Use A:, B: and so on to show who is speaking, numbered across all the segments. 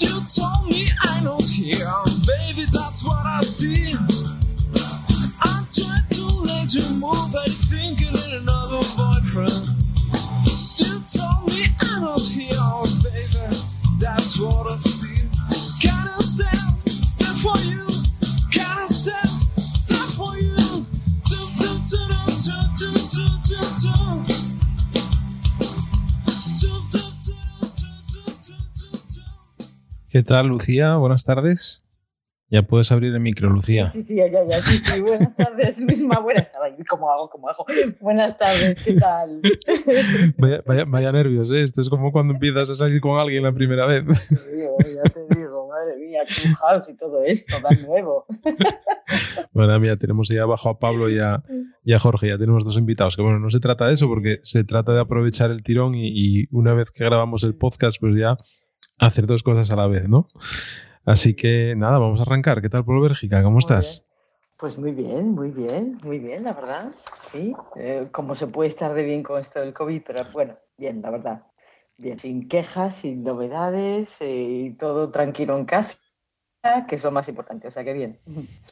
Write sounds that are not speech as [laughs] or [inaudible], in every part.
A: You
B: told me I don't baby, that's what I see. I tried to let you move, but thinking in another boyfriend. You told me I was here.
A: Tal, Lucía? Buenas tardes. Ya puedes abrir el micro, Lucía.
C: Sí, sí, ya, ya, sí, sí. Buenas tardes, [laughs] Luisma. Buenas tardes. ¿Cómo hago? ¿Cómo hago? Buenas tardes, ¿qué tal? [laughs]
A: Vaya, vaya, nervios, ¿eh? Esto es como cuando empiezas a salir con alguien la primera vez.
C: Ya te digo, madre mía, house y todo esto, tan nuevo. [laughs]
A: Bueno, mira, tenemos ahí abajo a Pablo y a, Jorge, ya tenemos dos invitados. Que bueno, no se trata de eso, porque se trata de aprovechar el tirón y, y una vez que grabamos el podcast, pues ya hacer dos cosas a la vez, ¿no? Así que nada, vamos a arrancar. ¿Qué tal por Bélgica? ¿Cómo estás?
C: Pues muy bien, muy bien, muy bien, la verdad. Sí, eh, como se puede estar de bien con esto del COVID, pero bueno, bien, la verdad. Bien, sin quejas, sin novedades eh, y todo tranquilo en casa, que es lo más importante, o sea que bien.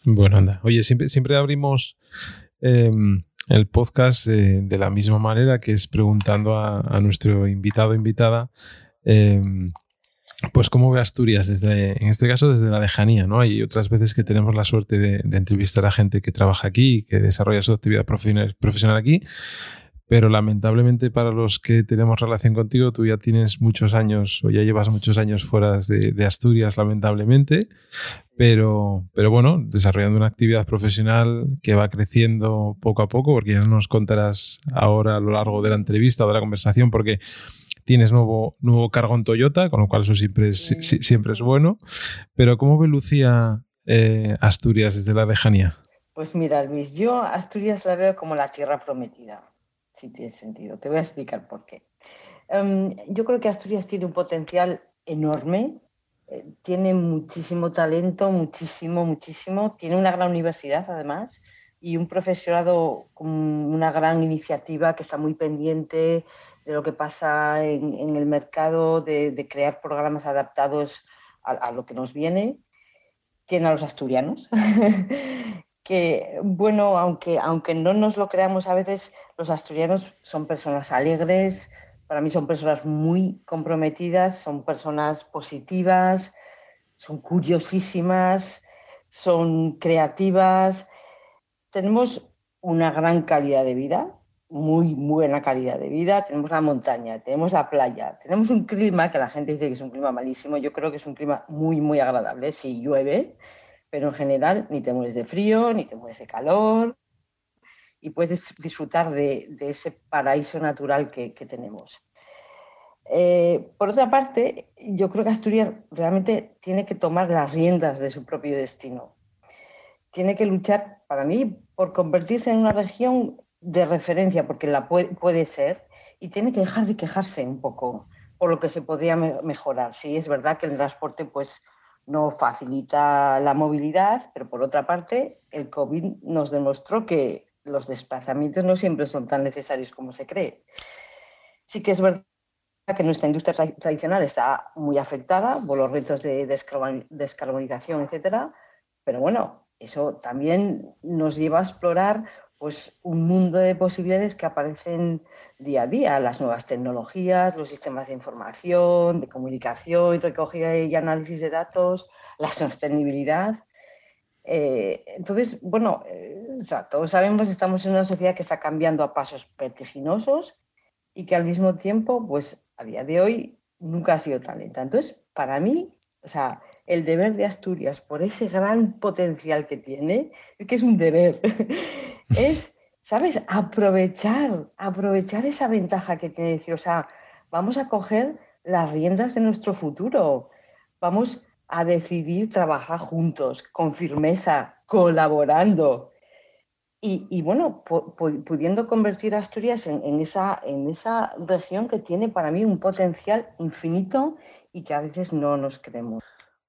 A: Bueno, anda. Oye, siempre, siempre abrimos em, el podcast eh, de la misma manera, que es preguntando a, a nuestro invitado o invitada em, pues cómo ve Asturias desde, en este caso desde la lejanía, ¿no? Hay otras veces que tenemos la suerte de, entrevistar a gente que trabaja aquí, que desarrolla su actividad profesional, profesional aquí, pero lamentablemente para los que tenemos relación contigo, tú ya tienes muchos años o ya llevas muchos años fuera de, Asturias, lamentablemente, pero, pero bueno, desarrollando una actividad profesional que va creciendo poco a poco, porque ya nos contarás ahora a lo largo de la entrevista o de la conversación, porque tienes nuevo, nuevo cargo en Toyota, con lo cual eso siempre es, siempre es bueno. Pero ¿cómo ve Lucía eh, Asturias desde la lejanía?
C: Pues mira, Luis, yo Asturias la veo como la tierra prometida, si tiene sentido. Te voy a explicar por qué. Em, yo creo que Asturias tiene un potencial enorme, eh, tiene muchísimo talento, muchísimo, muchísimo. Tiene una gran universidad, además, y un profesorado con una gran iniciativa que está muy pendiente de lo que pasa en, el mercado, de, crear programas adaptados a, lo que nos viene, tiene a los asturianos, [laughs] que, bueno, aunque, aunque no nos lo creamos a veces, los asturianos son personas alegres, para mí son personas muy comprometidas, son personas positivas, son curiosísimas, son creativas, tenemos una gran calidad de vida, muy buena calidad de vida, tenemos la montaña, tenemos la playa, tenemos un clima que la gente dice que es un clima malísimo, yo creo que es un clima muy, muy agradable, si llueve, pero en general ni te mueres de frío, ni te mueres de calor, y puedes disfrutar de, ese paraíso natural que, tenemos. Eh, por otra parte, yo creo que Asturias realmente tiene que tomar las riendas de su propio destino. Tiene que luchar, para mí, por convertirse en una región de referencia, porque la puede, ser, y tiene que dejar de quejarse un poco por lo que se podría mejorar. Sí, es verdad que el transporte pues, no facilita la movilidad, pero por otra parte, el COVID nos demostró que los desplazamientos no siempre son tan necesarios como se cree. Sí que es verdad que nuestra industria tradicional está muy afectada por los retos de descarbonización, etcétera, pero bueno, eso también nos lleva a explorar pues un mundo de posibilidades que aparecen día a día, las nuevas tecnologías, los sistemas de información, de comunicación, recogida y análisis de datos, la sostenibilidad. Eh, entonces, bueno, eh, todos sabemos que estamos en una sociedad que está cambiando a pasos vertiginosos y que al mismo tiempo, pues a día de hoy nunca ha sido tan. Entonces, para mí, o sea, el deber de Asturias por ese gran potencial que tiene, es que es un deber. [laughs] es, ¿sabes? Aprovechar, aprovechar esa ventaja que tiene decir, o sea, vamos a coger las riendas de nuestro futuro, vamos a decidir trabajar juntos, con firmeza, colaborando. y, bueno, pudiendo convertir Asturias en, esa, en esa región que tiene para mí un potencial infinito y que a veces no nos creemos.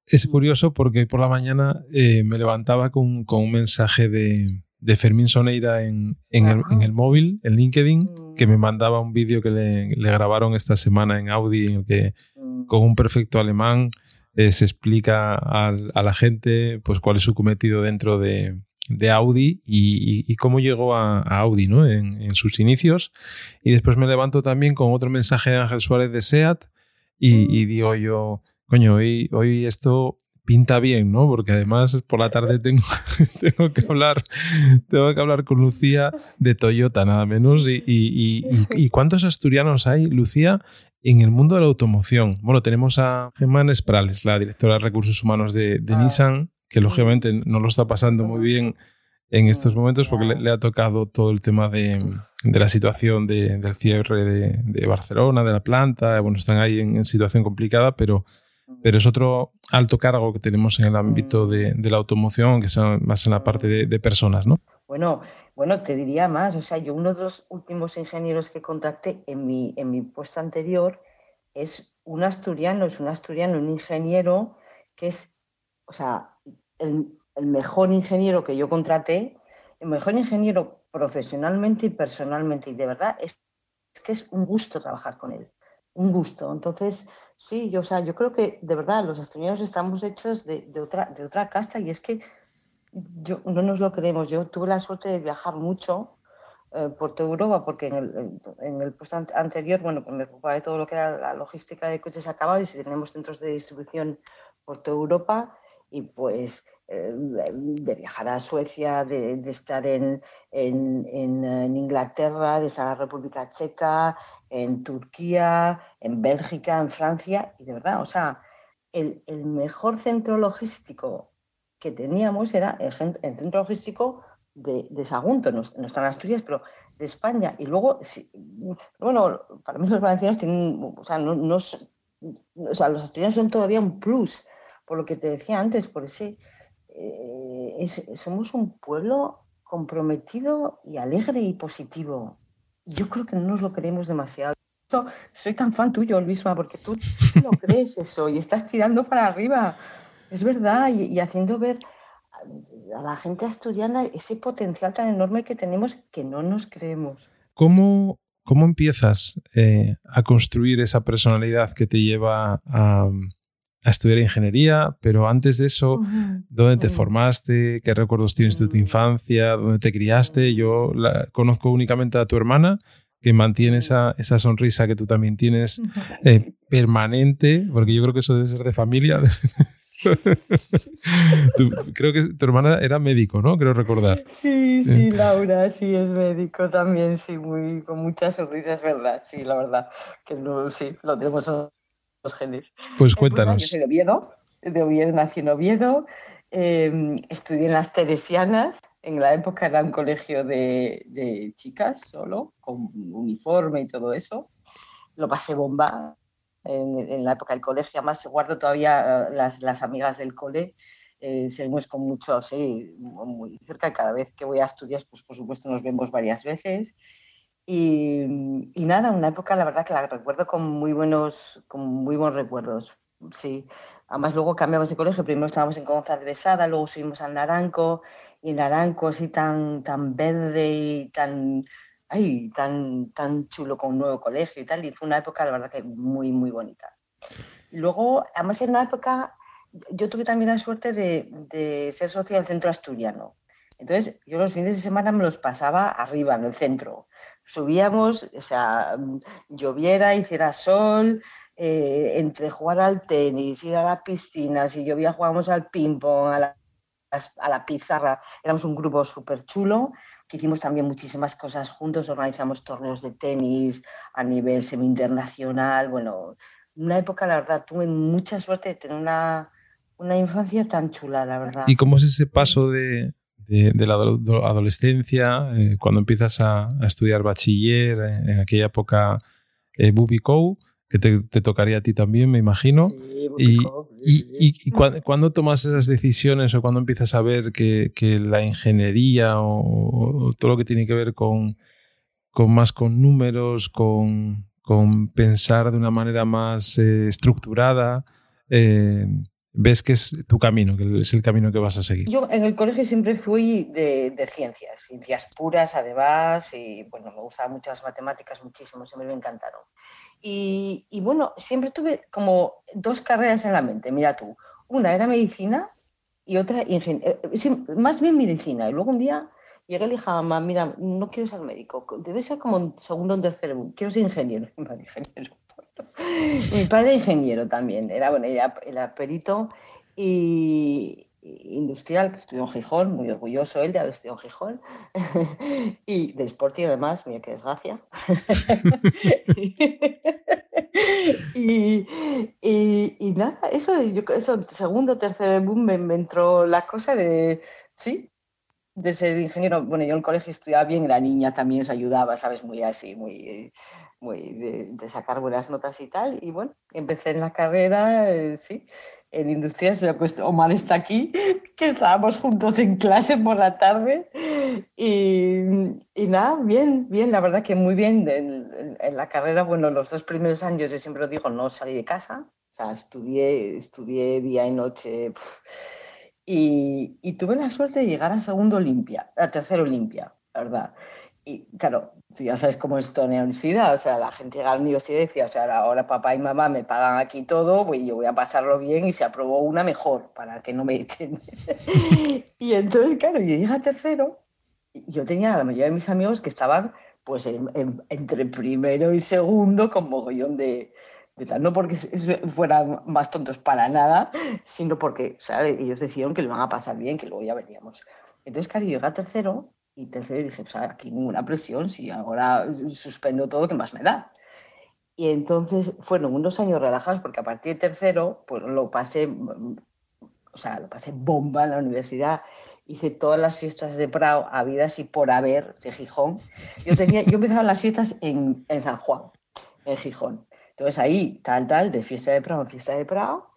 A: Es curioso porque por la mañana eh, me levantaba con, un mensaje de, de Fermín Soneira en, en, el, móvil, en LinkedIn, que me mm. mandaba un vídeo que le, le, grabaron esta semana en Audi, en el que mm. con un perfecto alemán eh, se explica a, a, la gente pues cuál es su cometido dentro de, de Audi y, y, cómo llegó a, Audi ¿no? En, en, sus inicios. Y después me levanto también con otro mensaje de Ángel Suárez de SEAT y, y digo yo, coño, hoy, hoy esto pinta bien, ¿no? Porque además por la tarde tengo, [laughs] tengo, que, hablar, tengo que hablar con Lucía de Toyota, nada menos. Y, y, y, cuántos asturianos hay, Lucía, en el mundo de la automoción? Bueno, tenemos a Germán Esprales, la directora de recursos humanos de, de ah. Nissan, que lógicamente no lo está pasando muy bien en estos momentos porque le, ha tocado todo el tema de, de la situación de, del cierre de, de, Barcelona, de la planta. Bueno, están ahí en, en situación complicada, pero pero es otro alto cargo que tenemos en el ámbito de, la automoción, que es más en la parte de, personas, ¿no?
C: Bueno, bueno, te diría más, o sea, yo uno de los últimos ingenieros que contacté en mi, en mi puesto anterior es un asturiano, es un asturiano, un ingeniero que es, o sea, el, mejor ingeniero que yo contraté, el mejor ingeniero profesionalmente y personalmente, y de verdad es, es que es un gusto trabajar con él, un gusto. Entonces, Sí, yo, o sea, yo creo que de verdad los asturianos estamos hechos de, otra, de otra casta y es que yo, no nos lo creemos. Yo tuve la suerte de viajar mucho eh, por toda Europa porque en el, en el puesto anterior, bueno, pues me ocupaba de todo lo que era la logística de coches acabados y tenemos centros de distribución por toda Europa y pues eh, de viajar a Suecia, de, estar en, en, en, Inglaterra, de estar en la República Checa, en Turquía, en Bélgica, en Francia, y de verdad, o sea, el, mejor centro logístico que teníamos era el, centro logístico de, Sagunto, no, están en Asturias, pero de España. Y luego, bueno, para mí los valencianos tienen, o sea, no, o sea, los asturianos son todavía un plus, por lo que te decía antes, por ese, eh, somos un pueblo comprometido y alegre y positivo yo creo que no nos lo creemos demasiado. Soy tan fan tuyo, Luisma, porque tú lo crees eso y estás tirando para arriba. Es verdad, y, haciendo ver a la gente asturiana ese potencial tan enorme que tenemos que no nos creemos.
A: ¿Cómo, cómo empiezas eh, a construir esa personalidad que te lleva a, a estudiar ingeniería, pero antes de eso, ¿dónde te formaste? ¿Qué recuerdos tienes de tu infancia? ¿Dónde te criaste? Yo la, conozco únicamente a tu hermana, que mantiene esa, esa sonrisa que tú también tienes eh, permanente, porque yo creo que eso debe ser de familia. [laughs] creo que tu hermana era médico, ¿no? Creo recordar.
C: Sí, sí, Laura, sí, es médico también, sí, muy, con muchas sonrisas, es verdad, sí, la verdad, que no, sí, lo tenemos los genes.
A: Pues cuéntanos.
C: yo soy de Oviedo, de Oviedo nací en Oviedo, em, estudié en las Teresianas, en la época era un colegio de, chicas solo, con uniforme y todo eso. Lo pasé bomba en, la época del colegio, además guardo todavía eh, las, las amigas del cole. Eh, seguimos con mucho, sí, muy cerca y cada vez que voy a estudiar, pues por supuesto nos vemos varias veces. Y, nada, una época la verdad que la recuerdo con muy buenos, con muy buenos recuerdos. Sí. Además luego cambiamos de colegio, primero estábamos en González Besada, luego subimos al Naranco, y Naranco así tan, tan verde y tan, ay, tan, tan chulo con un nuevo colegio y tal, y fue una época la verdad que muy, muy bonita. Luego, además en una época, yo tuve también la suerte de, de ser socia del centro asturiano. Entonces, yo los fines de semana me los pasaba arriba, en el centro subíamos, o sea, lloviera, hiciera sol, eh, entre jugar al tenis, ir a la piscina, si llovía jugábamos al ping-pong, a la, a la pizarra, éramos un grupo súper chulo, que hicimos también muchísimas cosas juntos, organizamos torneos de tenis a nivel semi-internacional, bueno, una época, la verdad, tuve mucha suerte de tener una, una infancia tan chula, la verdad.
A: ¿Y cómo es ese paso de, de, la adolescencia, eh, cuando empiezas a, estudiar bachiller, eh, en aquella época eh, Bubico, que te, tocaría a ti también, me imagino. y, y, cuando, tomas esas decisiones o cuando empiezas a ver que, la ingeniería o, todo lo que tiene que ver con, con más con números, con, pensar de una manera más eh, estructurada, ves que es tu camino, que es el camino que vas a seguir.
C: Yo en el colegio siempre fui de, ciencias, ciencias puras además, y bueno, me gustaban mucho las matemáticas, muchísimo, siempre me encantaron. Y, bueno, siempre tuve como dos carreras en la mente, mira tú, una era medicina y otra ingeniería, eh, más bien medicina, y luego un día llegué y le dije mamá, mira, no quiero ser médico, debe ser como un segundo o tercero, quiero ser ingeniero, [laughs] ingeniero. Mi padre ingeniero también, era, bueno, era, perito y, industrial, que estudió en Gijón, muy orgulloso él de haber estudiado en Gijón, [laughs] y de Sporting además, mira qué desgracia. [laughs] y, nada, eso, yo, eso, segundo, tercer boom, me, entró la cosa de, sí, de ser ingeniero. Bueno, yo en colegio estudiaba bien, la niña también se ayudaba, ¿sabes? Muy así, muy de, sacar buenas notas y tal. Y bueno, empecé en la carrera, eh, sí, en industrias, pero pues Omar está aquí, [laughs] que estábamos juntos en clase por la tarde. Y, nada, bien, bien, la verdad que muy bien. En, la carrera, bueno, los dos primeros años, yo siempre digo, no salí de casa. O sea, estudié, estudié día y noche. y, tuve la suerte de llegar a segundo Olimpia, a tercero Olimpia, ¿verdad? Y claro, si ya sabes cómo es la universidad, o sea, la gente llega a la universidad y decía, o sea, ahora papá y mamá me pagan aquí todo, pues yo voy a pasarlo bien y se aprobó una mejor para que no me echen. [laughs] y entonces, claro, yo llegué a tercero yo tenía a la mayoría de mis amigos que estaban pues entre primero y segundo con mogollón de, de no porque fueran más tontos para nada, sino porque, ¿sabes? Ellos decían que lo van a pasar bien, que luego ya veníamos. Entonces, claro, yo llegué a tercero y tercero dije, pues aquí ninguna presión, si ahora suspendo todo, ¿qué más me da? Y entonces fueron unos años relajados porque a partir de tercero, pues lo pasé, o sea, lo pasé bomba en la universidad. Hice todas las fiestas de Prado, habidas y por haber, de Gijón. Yo, tenía, yo empezaba las fiestas en, en San Juan, en Gijón. Entonces ahí, tal, tal, de fiesta de Prado en fiesta de Prado.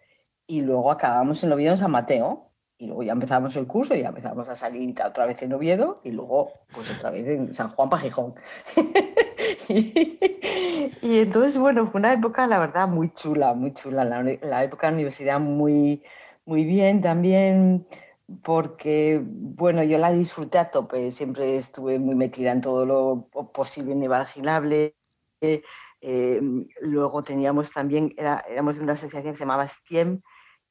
C: Y luego acabamos en Oviedo en San Mateo y luego ya empezamos el curso y ya empezamos a salir otra vez en Oviedo y luego pues otra vez en San Juan Pajijón. [laughs] y, entonces, bueno, fue una época, la verdad, muy chula, muy chula. La, época de la universidad muy, muy bien también porque, bueno, yo la disfruté a tope, siempre estuve muy metida en todo lo posible y imaginable. Eh, luego teníamos también, era, éramos de una asociación que se llamaba STIEM,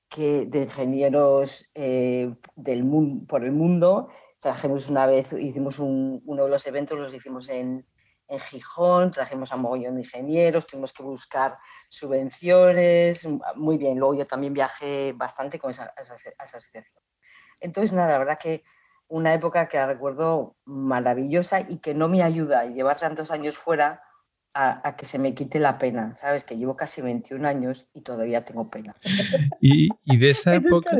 C: que, de ingenieros eh, del mundo, por el mundo. Trajimos una vez, hicimos uno de los eventos, los hicimos en, en Gijón, trajimos a mogollón de ingenieros, tuvimos que buscar subvenciones, muy bien. Luego yo también viajé bastante con esa, esa, asociación. Entonces, nada, la verdad que una época que la recuerdo maravillosa y que no me ayuda llevar tantos años fuera a, que se me quite la pena, ¿sabes? Que llevo casi 21 años y todavía tengo pena.
A: Y, [laughs] de esa época,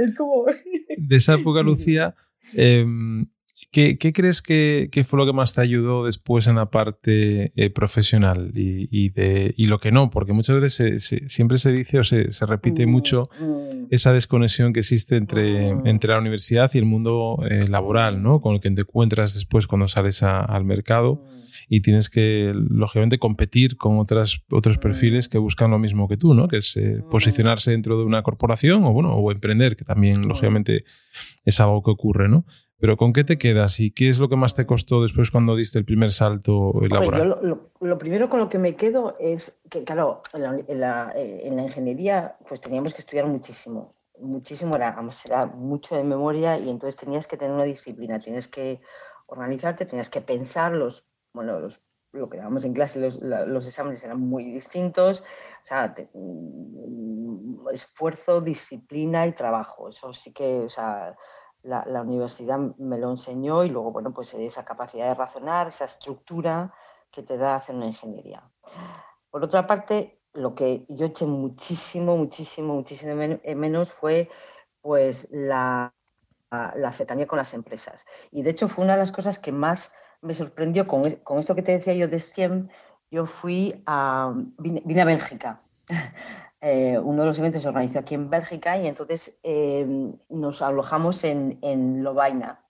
A: de esa época, Lucía, em, ¿qué, crees que, fue lo que más te ayudó después en la parte eh, profesional y, de, lo que no? Porque muchas veces siempre se dice o se, repite mm, mucho mm. esa desconexión que existe entre, mm. entre la universidad y el mundo eh, laboral, ¿no? Con el que te encuentras después cuando sales al mercado y tienes que, lógicamente, competir con otras, otros perfiles que buscan lo mismo que tú, ¿no? Que es eh, posicionarse dentro de una corporación o, bueno, o emprender, que también, lógicamente, es algo que ocurre, ¿no? Pero ¿con qué te quedas y qué es lo que más te costó después cuando diste el primer salto laboral?
C: lo, primero con lo que me quedo es que, claro, en la, en la, ingeniería pues teníamos que estudiar muchísimo. Muchísimo, era, era mucho de memoria y entonces tenías que tener una disciplina, tienes que organizarte, tenías que pensar los bueno, lo que dábamos en clase, los, los, exámenes eran muy distintos, o sea, mm, esfuerzo, disciplina y trabajo, eso sí que, o sea, la, la, universidad me lo enseñó y luego, bueno, pues esa capacidad de razonar, esa estructura que te da hacer una ingeniería. Por otra parte, lo que yo eché muchísimo, muchísimo, muchísimo menos fue pues la, la cercanía con las empresas. Y de hecho fue una de las cosas que más me sorprendió con, esto que te decía yo de STEM, yo fui a, vine, a Bélgica. [laughs] Eh, uno de los eventos se organizó aquí en Bélgica y entonces em, nos alojamos en, en Lovaina,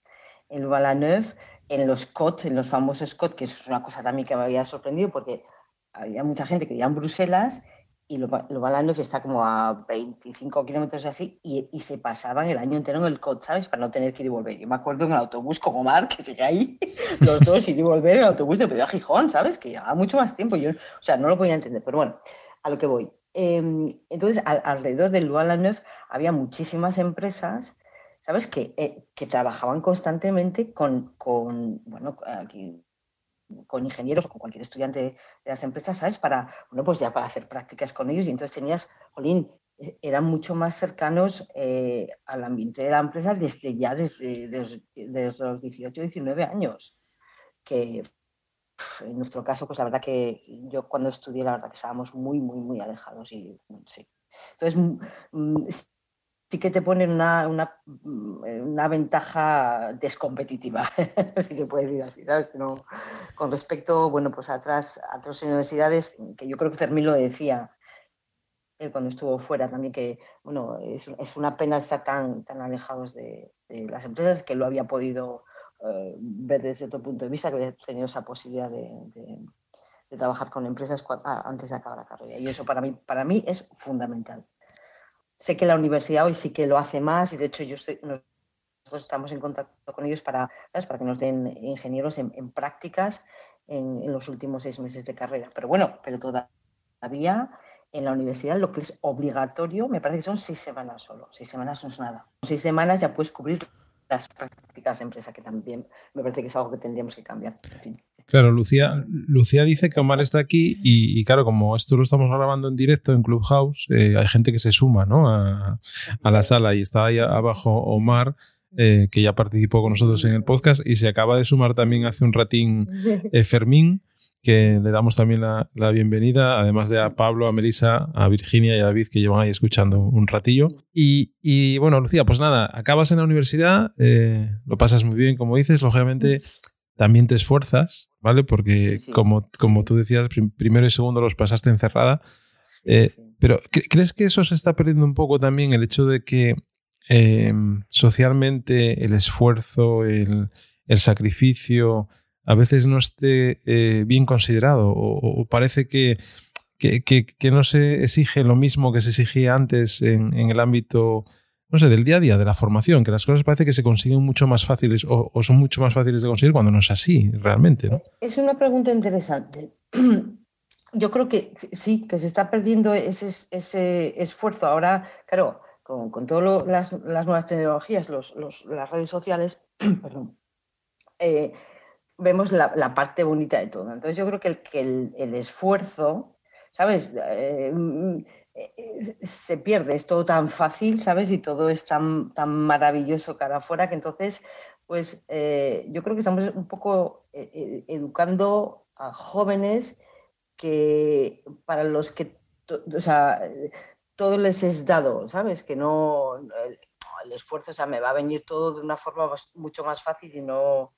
C: en Vallaneuve, en los COT, en los famosos COT, que es una cosa también que me había sorprendido porque había mucha gente que vivía en Bruselas y lo, lo que está como a 25 kilómetros así y, y, se pasaban el año entero en el COT, ¿sabes? Para no tener que ir y volver. Yo me acuerdo en el autobús con Omar, que llegué ahí, [laughs] los dos, ir y volver en el autobús de Pedro a Gijón, ¿sabes? Que llevaba mucho más tiempo. Yo, o sea, no lo podía entender, pero bueno, a lo que voy. Em, entonces, alrededor del Neuf había muchísimas empresas, ¿sabes? Que, eh, que trabajaban constantemente con, con bueno, aquí con ingenieros o con cualquier estudiante de las empresas, ¿sabes? Para, bueno, pues ya para hacer prácticas con ellos y entonces tenías, Jolín, e, eran mucho más cercanos eh, al ambiente de la empresa desde ya, desde, desde, los 18, 19 años, que en nuestro caso, pues la verdad que yo cuando estudié, la verdad que estábamos muy, muy, muy alejados y sí. Entonces, sí que te ponen una, una, una ventaja descompetitiva, [laughs] si se puede decir así, ¿sabes? No, con respecto, bueno, pues a otras, a otras universidades, que yo creo que Fermín lo decía cuando estuvo fuera también, que, bueno, es, es una pena estar tan, tan alejados de, las empresas, que lo había podido eh, ver desde otro punto de vista, que había tenido esa posibilidad de, de trabajar con empresas antes de acabar la carrera. Y eso para mí, para mí es fundamental. Sé que la universidad hoy sí que lo hace más y de hecho yo nosotros estamos en contacto con ellos para, para que nos den ingenieros en, prácticas en, los últimos seis meses de carrera. Pero bueno, pero todavía en la universidad lo que es obligatorio me parece que son seis semanas solo. Seis semanas no es nada. Seis semanas ya puedes cubrir las prácticas de empresa, que también me parece que es algo que tendríamos que cambiar.
A: Claro, Lucía, Lucía dice que Omar está aquí y, claro, como esto lo estamos grabando en directo en Clubhouse, eh, hay gente que se suma ¿no? a, la sala y está ahí abajo Omar. Eh, que ya participó con nosotros en el podcast y se acaba de sumar también hace un ratín eh, Fermín, que le damos también la, bienvenida, además de a Pablo, a Melissa, a Virginia y a David, que llevan ahí escuchando un ratillo. Y, y bueno, Lucía, pues nada, acabas en la universidad, lo pasas muy bien, como dices, lógicamente también te esfuerzas, ¿vale? Porque Como, como tú decías, primero y segundo los pasaste encerrada. Eh, pero ¿crees que eso se está perdiendo un poco también el hecho de que em, socialmente el esfuerzo, el, sacrificio a veces no esté eh, bien considerado o, parece que, que, no se exige lo mismo que se exigía antes en, en el ámbito no sé, del día a día, de la formación, que las cosas parece que se consiguen mucho más fáciles o, son mucho más fáciles de conseguir cuando no es así, realmente, ¿no?
C: Es una pregunta interesante. [clears throat] Yo creo que sí, que se está perdiendo ese, esfuerzo. Ahora, claro, con, todas las, nuevas tecnologías, las redes sociales, [clears throat] perdón, eh, vemos la, parte bonita de todo. Entonces yo creo que el esfuerzo, ¿sabes? Eh, se pierde, es todo tan fácil, ¿sabes? Y todo es tan, tan maravilloso cara afuera que entonces, pues eh, yo creo que estamos un poco eh, eh, educando a jóvenes que para los que, o sea, todo les es dado, ¿sabes? Que no, el, esfuerzo, o sea, me va a venir todo de una forma mucho más fácil y no,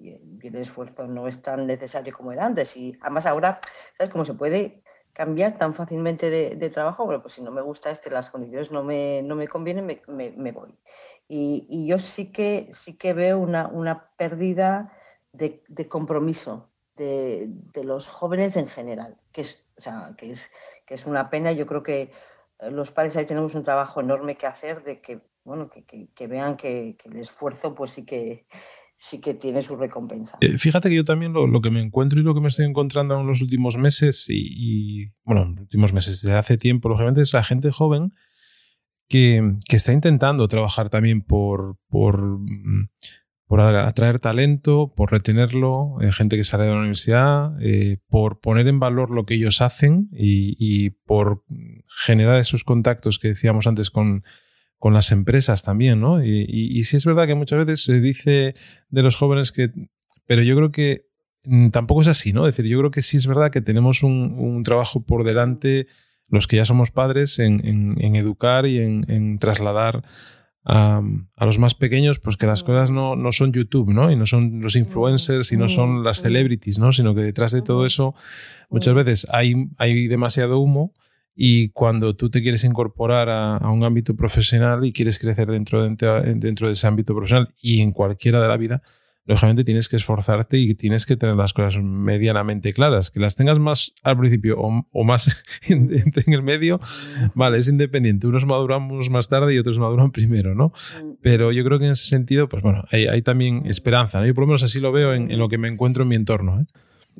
C: el esfuerzo no es tan necesario como era antes. Y además ahora, ¿sabes cómo se puede cambiar tan fácilmente de, trabajo, bueno, pues si no me gusta este, las condiciones no me, no me convienen, me, voy. Y, yo sí que, sí que veo una, una pérdida de, compromiso de, los jóvenes en general, que es, o sea, que, es, que es una pena. Yo creo que eh, los padres ahí tenemos un trabajo enorme que hacer de que, bueno, que, vean que, que, el esfuerzo pues sí que, sí que tiene su recompensa.
A: Eh, fíjate que yo también lo, que me encuentro y lo que me estoy encontrando en los últimos meses y, bueno, en los últimos meses, desde hace tiempo, lógicamente, es la gente joven que, está intentando trabajar también por, por, mm, por atraer talento, por retenerlo, eh, gente que sale de la universidad, eh, por poner en valor lo que ellos hacen y por generar esos contactos que decíamos antes con con las empresas también, ¿no? Y, y, sí es verdad que muchas veces se dice de los jóvenes que... Pero yo creo que mm, tampoco es así, ¿no? Es decir, yo creo que sí es verdad que tenemos un, trabajo por delante, los que ya somos padres, en, educar y en, trasladar a, los más pequeños, pues que las cosas no, no, son YouTube, ¿no? Y no son los influencers y no son las celebrities, ¿no? Sino que detrás de todo eso muchas veces hay, hay demasiado humo y cuando tú te quieres incorporar a, un ámbito profesional y quieres crecer dentro, de ese ámbito profesional y en cualquiera de la vida, lógicamente tienes que esforzarte y tienes que tener las cosas medianamente claras. Que las tengas más al principio o, más [laughs] en, el medio, vale, es independiente. Unos maduramos más tarde y otros maduran primero, ¿no? Pero yo creo que en ese sentido, pues bueno, hay, también esperanza. Yo por lo menos así lo veo en, lo que me encuentro en mi entorno. ¿eh?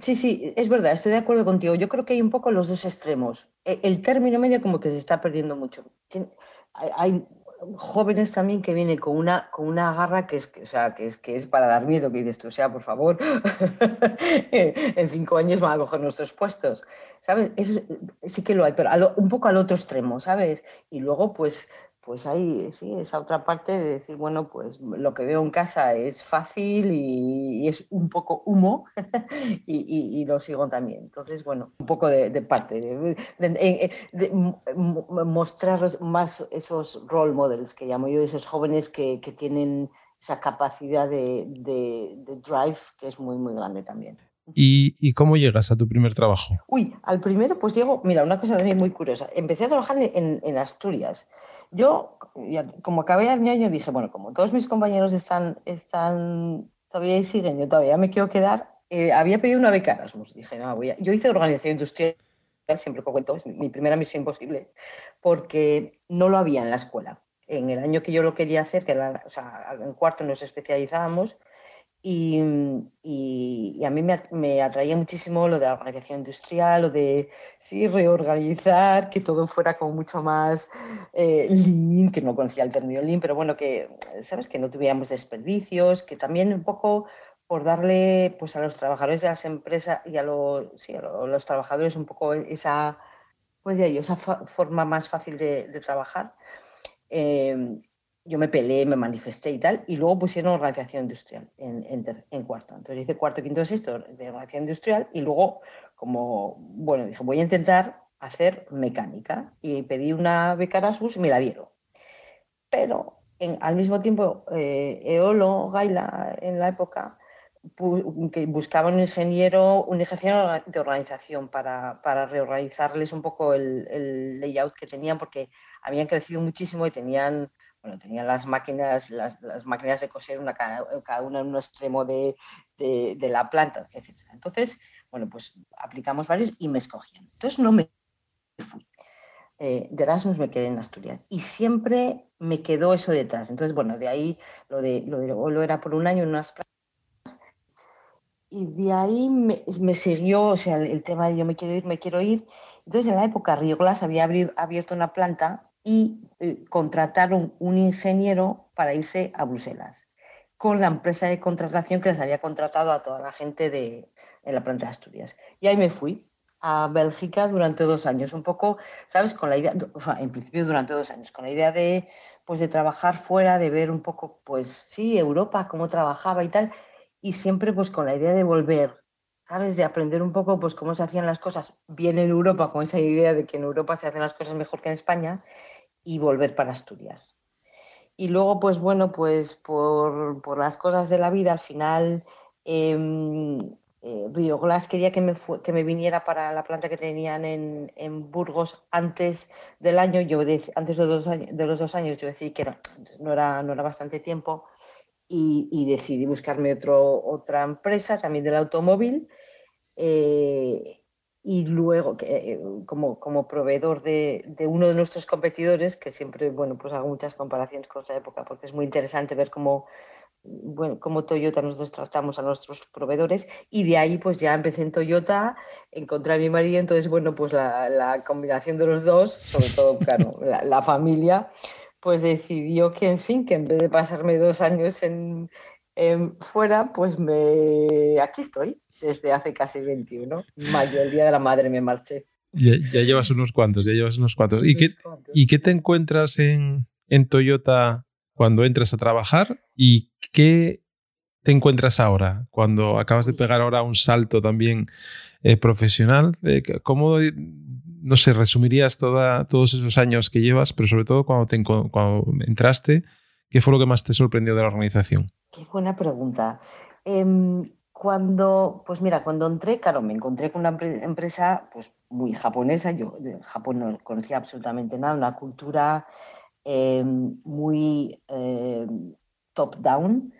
C: Sí, sí, es verdad, estoy de acuerdo contigo. Yo creo que hay un poco los dos extremos. E, el término medio como que se está perdiendo mucho. Hay jóvenes también que vienen con una, con una garra que es, o sea, que es, que es para dar miedo, que dices tú, o sea, por favor, [laughs] en cinco años van a coger nuestros puestos, ¿sabes? Eso sí que lo hay, pero un poco al otro extremo, ¿sabes? Y luego, pues, pues hay sí, esa otra parte de decir, bueno, pues lo que veo en casa es fácil y, es un poco humo [laughs] y, lo sigo también. Entonces, bueno, un poco de, parte, de, mostrar más esos role models que llamo yo, esos jóvenes que, tienen esa capacidad de, drive que es muy, muy grande también.
A: ¿Y, cómo llegas a tu primer trabajo?
C: Uy, al primero pues llego, mira, una cosa también muy curiosa. Empecé a trabajar en, en Asturias yo, como acabé el año, dije, bueno, como todos mis compañeros están, están todavía y siguen, yo todavía me quiero quedar. Eh, había pedido una beca Erasmus. Dije, no, voy a... Yo hice organización industrial, siempre lo cuento, es mi primera misión posible, porque no lo había en la escuela. En el año que yo lo quería hacer, que era, o sea, en cuarto nos especializábamos, y, a mí me, atraía muchísimo lo de la organización industrial, lo de sí, reorganizar, que todo fuera como mucho más eh, lean, que no conocía el término lean, pero bueno, que, ¿sabes? Que no tuviéramos desperdicios, que también un poco por darle pues a los trabajadores de las empresas y a los, sí, a los, trabajadores un poco esa, pues esa forma más fácil de, trabajar. Eh, yo me peleé, me manifesté y tal, y luego pusieron organización industrial en, cuarto. Entonces hice cuarto, quinto, sexto de organización industrial y luego, como, bueno, dije, voy a intentar hacer mecánica y pedí una beca Erasmus y me la dieron. Pero al mismo tiempo, eh, Eolo, Gaila, en la época, que buscaba un ingeniero, un ingeniero de organización para, reorganizarles un poco el layout que tenían porque habían crecido muchísimo y tenían bueno, tenían las máquinas, las, máquinas de coser, una, cada, una en un extremo de, la planta, etc. Entonces, bueno, pues aplicamos varios y me escogían. Entonces no me fui. Eh, de Erasmus me quedé en Asturias y siempre me quedó eso detrás. Entonces, bueno, de ahí lo de lo, lo era por un año en unas plazas y de ahí me, siguió, o sea, el, tema de yo me quiero ir, me quiero ir. Entonces, en la época Río había abierto una planta y eh, contrataron un ingeniero para irse a Bruselas, con la empresa de contratación que les había contratado a toda la gente de, en la planta de Asturias. Y ahí me fui a Bélgica durante dos años, un poco, ¿sabes? Con la idea, en principio durante dos años, con la idea de, pues, de trabajar fuera, de ver un poco, pues sí, Europa, cómo trabajaba y tal, y siempre pues con la idea de volver, ¿sabes? De aprender un poco pues cómo se hacían las cosas bien en Europa, con esa idea de que en Europa se hacen las cosas mejor que en España, y volver para Asturias. Y luego, pues bueno, pues por, las cosas de la vida, al final eh, Río Glass quería que me, que me viniera para la planta que tenían en, Burgos antes del año. Yo antes de dos años, de los dos años yo decidí que no, era, no era bastante tiempo y, decidí buscarme otro, otra empresa también del automóvil. Eh, y luego eh, como, como proveedor de, de, uno de nuestros competidores, que siempre, bueno, pues hago muchas comparaciones con esa época porque es muy interesante ver cómo, bueno, cómo Toyota nosotros tratamos a nuestros proveedores y de ahí pues ya empecé en Toyota, encontré a mi marido, entonces bueno, pues la, la combinación de los dos, sobre todo, claro, [laughs] la, la, familia, pues decidió que, en fin, que en vez de pasarme dos años en, fuera, pues me aquí estoy desde hace casi 21. Mayo, el Día de la Madre, me marché.
A: Ya, llevas unos cuantos, ya llevas unos cuantos. ¿Y, qué, ¿y qué te encuentras en, en Toyota cuando entras a trabajar? ¿Y qué te encuentras ahora, cuando acabas de pegar ahora un salto también eh, profesional? Eh, ¿Cómo, no sé, resumirías toda, todos esos años que llevas, pero sobre todo cuando, te, cuando entraste, ¿qué fue lo que más te sorprendió de la organización?
C: Qué buena pregunta. Em, cuando, pues mira, cuando entré, claro, me encontré con una empresa pues muy japonesa, yo de Japón no conocía absolutamente nada, una cultura eh, muy top-down,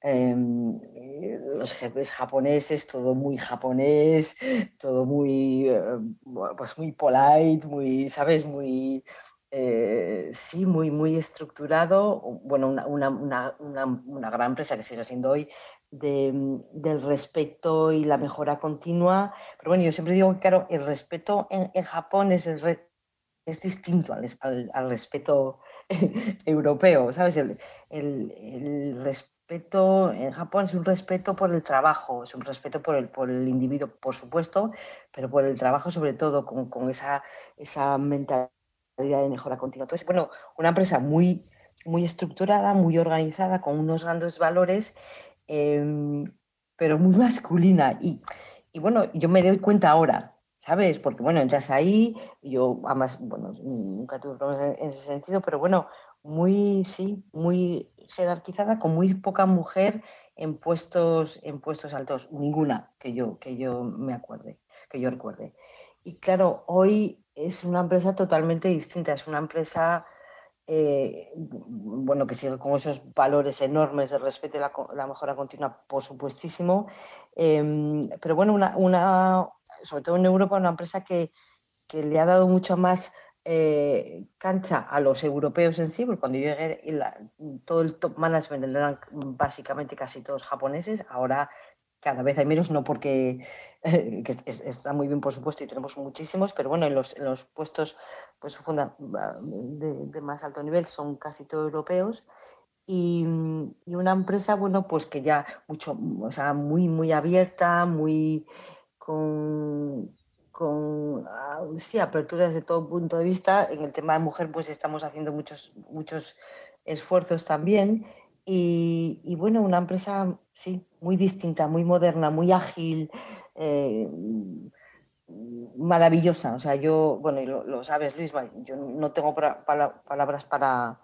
C: em, eh, los jefes japoneses, todo muy japonés, todo muy, pues muy polite, muy, ¿sabes? Muy, sí, muy, muy estructurado. Bueno, una, una, una, una, gran empresa que sigue siendo hoy, del respeto y la mejora continua. Pero bueno, yo siempre digo que, claro, el respeto en, Japón es, es distinto al, al, respeto [laughs] europeo, ¿sabes? El, el, respeto en Japón es un respeto por el trabajo, es un respeto por el, por el individuo, por supuesto, pero por el trabajo sobre todo, con, con esa, esa mentalidad de mejora continua. Entonces, bueno, una empresa muy, muy estructurada, muy organizada, con unos grandes valores Em, pero muy [laughs] masculina. Y, y, bueno, yo me doy cuenta ahora, ¿sabes? Porque bueno, entras ahí, yo además, bueno, nunca tuve problemas en, ese sentido, pero bueno, muy, sí, muy jerarquizada, con muy poca mujer en puestos, en puestos altos, ninguna que yo, que yo me acuerde, que yo recuerde. Y claro, hoy es una empresa totalmente distinta, es una empresa eh, bueno, que sigue con esos valores enormes de respeto y la, mejora continua, por supuestísimo. Em, pero bueno, una, sobre todo en Europa, una empresa que, le ha dado mucho más eh, cancha a los europeos en sí, porque cuando yo llegué, todo el top management eran básicamente casi todos japoneses, ahora cada vez hay menos, no porque que está muy bien, por supuesto, y tenemos muchísimos, pero bueno, en los, en los puestos pues, de, de, más alto nivel son casi todos europeos. Y, y, una empresa, bueno, pues que ya mucho, o sea, muy, muy abierta, muy con, con ah, sí, aperturas de todo punto de vista. En el tema de mujer, pues estamos haciendo muchos, muchos esfuerzos también. Y, y bueno, una empresa, sí, muy distinta, muy moderna, muy ágil, eh, maravillosa. O sea, yo, bueno, y lo, sabes, Luis, yo no tengo palabras para,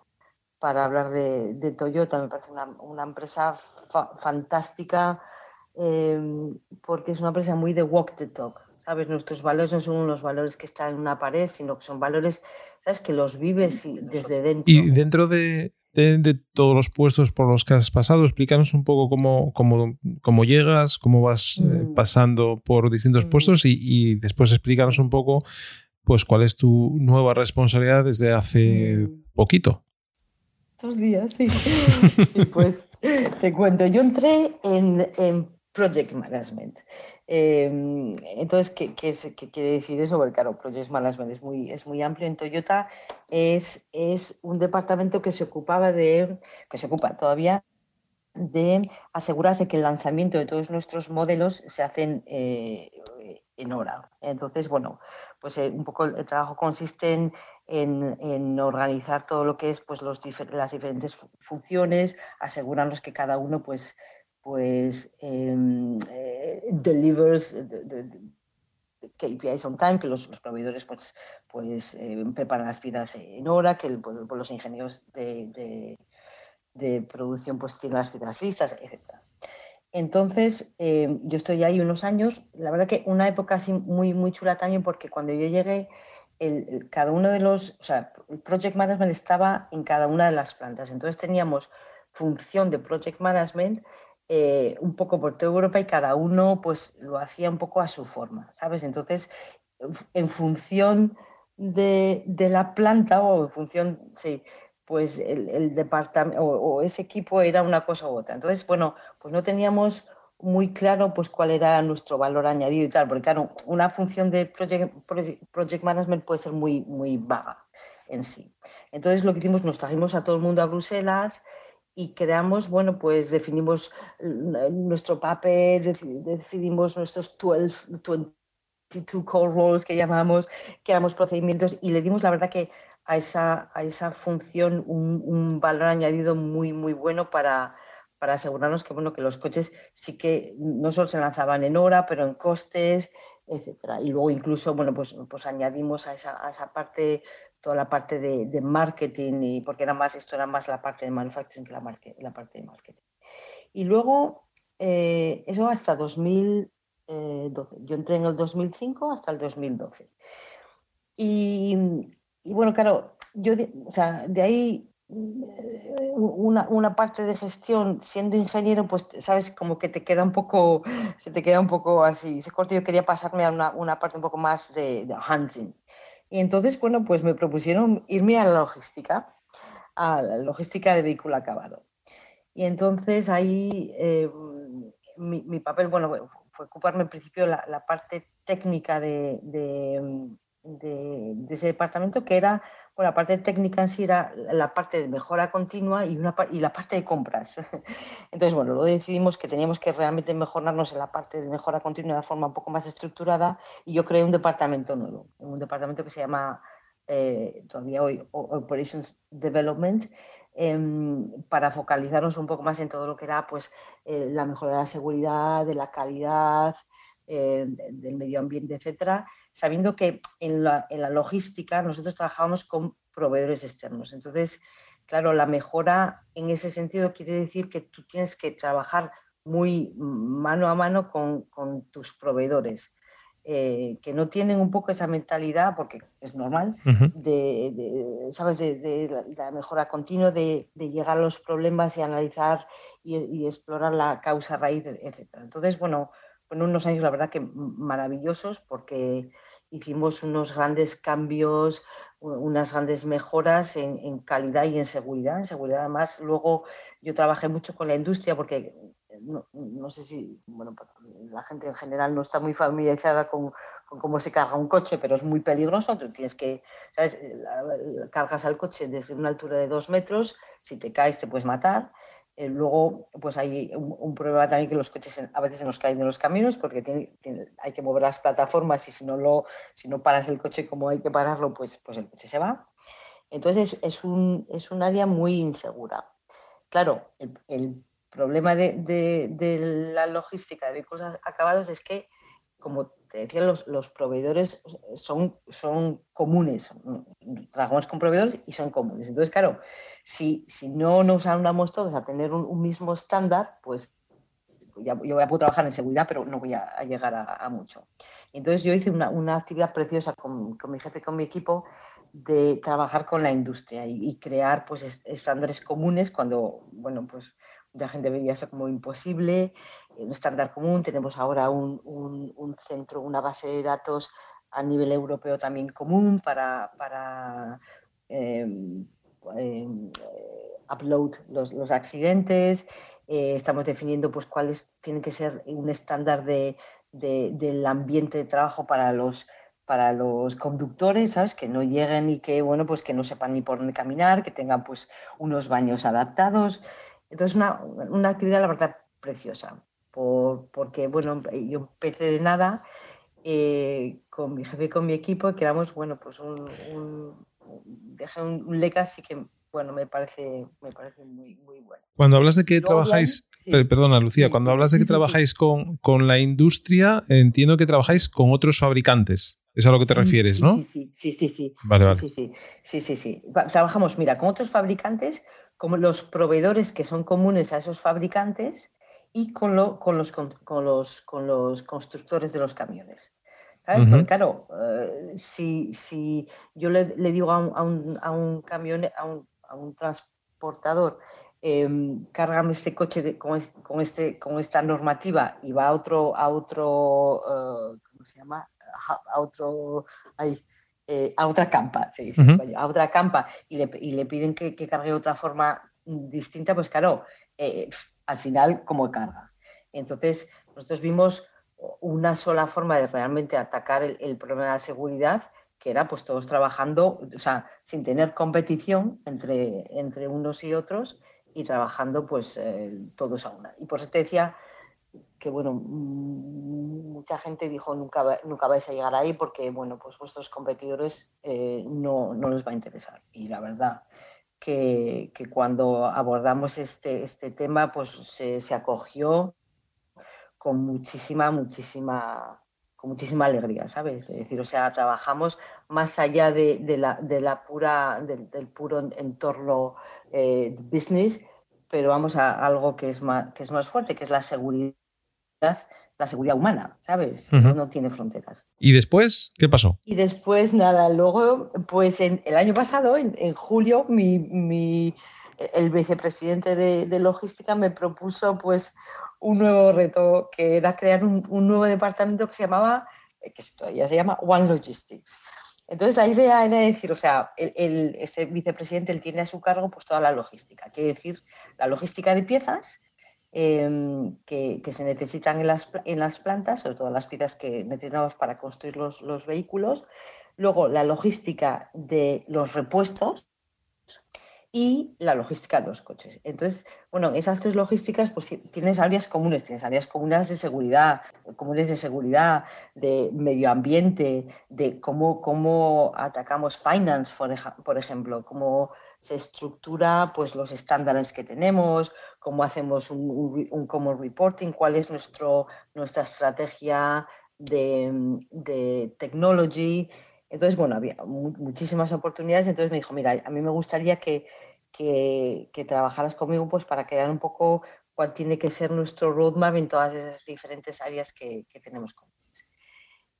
C: para hablar de, Toyota, me parece una, empresa fantástica em, porque es una empresa muy de walk the talk. ¿Sabes? Nuestros valores no son unos valores que están en una pared, sino que son valores, ¿sabes? Que los vives desde dentro.
A: Y dentro de, de, todos los puestos por los que has pasado. Explícanos un poco cómo, cómo, cómo llegas, cómo vas eh, mm. pasando por distintos mm. puestos y, después explícanos un poco pues cuál es tu nueva responsabilidad desde hace mm. poquito.
C: Dos días, sí. [laughs] pues te cuento, yo entré en, en Project Management. Em, entonces, ¿qué, quiere decir eso? Porque claro, Project Management es muy, es muy amplio. En Toyota es, es un departamento que se ocupaba de, que se ocupa todavía de asegurarse que el lanzamiento de todos nuestros modelos se hacen eh, en hora. Entonces, bueno, pues eh, un poco el trabajo consiste en, en, organizar todo lo que es pues los las diferentes funciones, asegurarnos que cada uno pues pues em, delivers KPIs on time, que los, proveedores pues, pues eh, preparan las piezas en hora, que pues, los ingenieros de, producción pues tienen las piezas listas, etc. Entonces, em, yo estoy ahí unos años, la verdad que una época así muy, muy chula también, porque cuando yo llegué, el, cada uno de los, o sea, el Project Management estaba en cada una de las plantas. Entonces teníamos función de Project Management eh, un poco por toda Europa y cada uno pues lo hacía un poco a su forma, ¿sabes? Entonces, en función de, la planta o en función, sí, pues el, departamento o, ese equipo era una cosa u otra. Entonces, bueno, pues no teníamos muy claro pues cuál era nuestro valor añadido y tal, porque claro, una función de project, project, management puede ser muy, muy vaga en sí. Entonces lo que hicimos, nos trajimos a todo el mundo a Bruselas, y creamos, bueno, pues definimos nuestro papel, definimos nuestros 12, 22 core roles que llamamos, creamos procedimientos y le dimos la verdad que a esa, a esa función un, valor añadido muy, muy bueno para, para asegurarnos que, bueno, que los coches sí que no solo se lanzaban en hora, pero en costes, etcétera. Y luego incluso, bueno, pues, pues añadimos a esa, a esa parte toda la parte de, marketing, y porque era más, esto era más la parte de manufacturing que la, la parte de marketing. Y luego, eh, eso hasta 2012. Yo entré en el 2005 hasta el 2012. Y, y bueno, claro, yo, o sea, de ahí una, una, parte de gestión, siendo ingeniero, pues sabes, como que te queda un poco, se te queda un poco así. Se corto, yo quería pasarme a una, una parte un poco más de, de, hunting. Y entonces, bueno, pues me propusieron irme a la logística, a la logística de vehículo acabado. Y entonces ahí eh, mi, papel, bueno, fue ocuparme en principio la, parte técnica de, de, de, ese departamento, que era la parte técnica en sí era la parte de mejora continua y, una, y la parte de compras. [laughs] Entonces, bueno, lo decidimos que teníamos que realmente mejorarnos en la parte de mejora continua de forma un poco más estructurada y yo creé un departamento nuevo, un departamento que se llama eh, todavía hoy Operations Development, eh, para focalizarnos un poco más en todo lo que era pues, eh, la mejora de la seguridad, de la calidad, eh, del medio ambiente, etcétera, sabiendo que en la, en la logística nosotros trabajamos con proveedores externos. Entonces, claro, la mejora en ese sentido quiere decir que tú tienes que trabajar muy mano a mano con, con tus proveedores. Eh, que no tienen un poco esa mentalidad, porque es normal, uh -huh. de, de, ¿sabes? De, de, la mejora continua, de, llegar a los problemas y analizar y, y, explorar la causa raíz, etc. Entonces, bueno, fueron unos años, la verdad, que maravillosos, porque hicimos unos grandes cambios, unas grandes mejoras en, calidad y en seguridad. En seguridad, además, luego yo trabajé mucho con la industria porque no, no sé si, bueno, la gente en general no está muy familiarizada con, con, cómo se carga un coche, pero es muy peligroso. Tú tienes que, ¿sabes? Cargas al coche desde una altura de dos metros, si te caes te puedes matar. Eh, luego, pues hay un, problema también que los coches a veces se nos caen de los caminos porque hay que mover las plataformas y si no, lo, si no paras el coche como hay que pararlo, pues, pues el coche se va. Entonces es un, es un área muy insegura. Claro, el, el problema de, de, de, la logística de vehículos acabados es que, como te decía, los, los proveedores son, son comunes. Trabajamos con proveedores y son comunes. Entonces, claro, si, si no nos andamos todos a tener un, mismo estándar, pues yo voy a poder trabajar en seguridad, pero no voy a, llegar a, mucho. Entonces yo hice una, una actividad preciosa con, mi jefe, con mi equipo, de trabajar con la industria y, y, crear pues estándares comunes cuando, bueno, pues mucha gente veía eso como imposible, un estándar común, tenemos ahora un, un, centro, una base de datos a nivel europeo también común para, para eh, eh, upload los, los accidentes, eh, estamos definiendo pues cuáles tienen que ser un estándar de, de, del ambiente de trabajo para los para los conductores, ¿sabes? Que no lleguen y que, bueno, pues que no sepan ni por dónde caminar, que tengan pues unos baños adaptados. Entonces, una, una actividad, la verdad, preciosa, por, porque, bueno, yo empecé de nada eh, con mi jefe y con mi equipo y creamos, bueno, pues un, un, dejé un, un legacy que bueno, me parece, me parece muy, muy bueno.
A: Cuando hablas de que trabajáis, sí. perdona Lucía, sí, cuando hablas de que trabajáis con, con, la industria, entiendo que trabajáis con otros fabricantes. Es a lo que te refieres, ¿no?
C: Sí, sí, sí.
A: Vale, vale.
C: Sí, sí, sí, sí, sí. Trabajamos, mira, con otros fabricantes, como los proveedores que son comunes a esos fabricantes y con, lo, con, los, con, los, con los constructores de los camiones. ¿Sabes? Uh -huh. Porque claro, uh, si, si yo le, le digo a un, a un, a un camión, a un, a un transportador, eh, cárgame este coche de, con, este, con, este, con esta normativa y va a otro, a otro uh, ¿cómo se llama? A otro, ay, eh, a otra campa, se dice, uh -huh. a otra campa y le, y le piden que, que, cargue de otra forma distinta, pues claro, eh, al final, ¿cómo carga? Entonces, nosotros vimos una sola forma de realmente atacar el, el problema de la seguridad que era pues todos trabajando, o sea, sin tener competición entre, entre unos y otros y trabajando pues eh, todos a una. Y por eso te decía que, bueno, mucha gente dijo nunca, nunca vais a llegar ahí porque, bueno, pues vuestros competidores eh, no, no les va a interesar. Y la verdad que, que cuando abordamos este, este tema pues se, se acogió con muchísima, muchísima con muchísima alegría, ¿sabes? Es decir, o sea, trabajamos más allá de, de, la, de la, pura, del, del puro entorno eh, business, pero vamos a algo que es más, que es más fuerte, que es la seguridad la seguridad humana, ¿sabes? No tiene fronteras.
A: ¿Y después qué pasó?
C: Y después, nada, luego, pues en, el año pasado, en, julio, mi, el vicepresidente de, logística me propuso pues un nuevo reto, que era crear un, nuevo departamento que se llamaba, que todavía se llama One Logistics. Entonces la idea era decir, o sea, el, ese vicepresidente él tiene a su cargo pues toda la logística, quiere decir la logística de piezas, Em, que, se necesitan en las, en las, plantas, sobre todo las piezas que necesitamos para construir los, los, vehículos. Luego, la logística de los repuestos y la logística de los coches. Entonces, bueno, esas tres logísticas, pues tienes áreas comunes, tienes áreas comunes de seguridad, comunes de seguridad, de medio ambiente, de cómo, cómo atacamos finance, por ejemplo, cómo se estructura pues los estándares que tenemos, cómo hacemos un, common reporting, cuál es nuestro, nuestra estrategia de, de technology. Entonces, bueno, había muchísimas oportunidades. Entonces me dijo, mira, a mí me gustaría que, que, que, trabajaras conmigo pues para crear un poco cuál tiene que ser nuestro roadmap en todas esas diferentes áreas que, que tenemos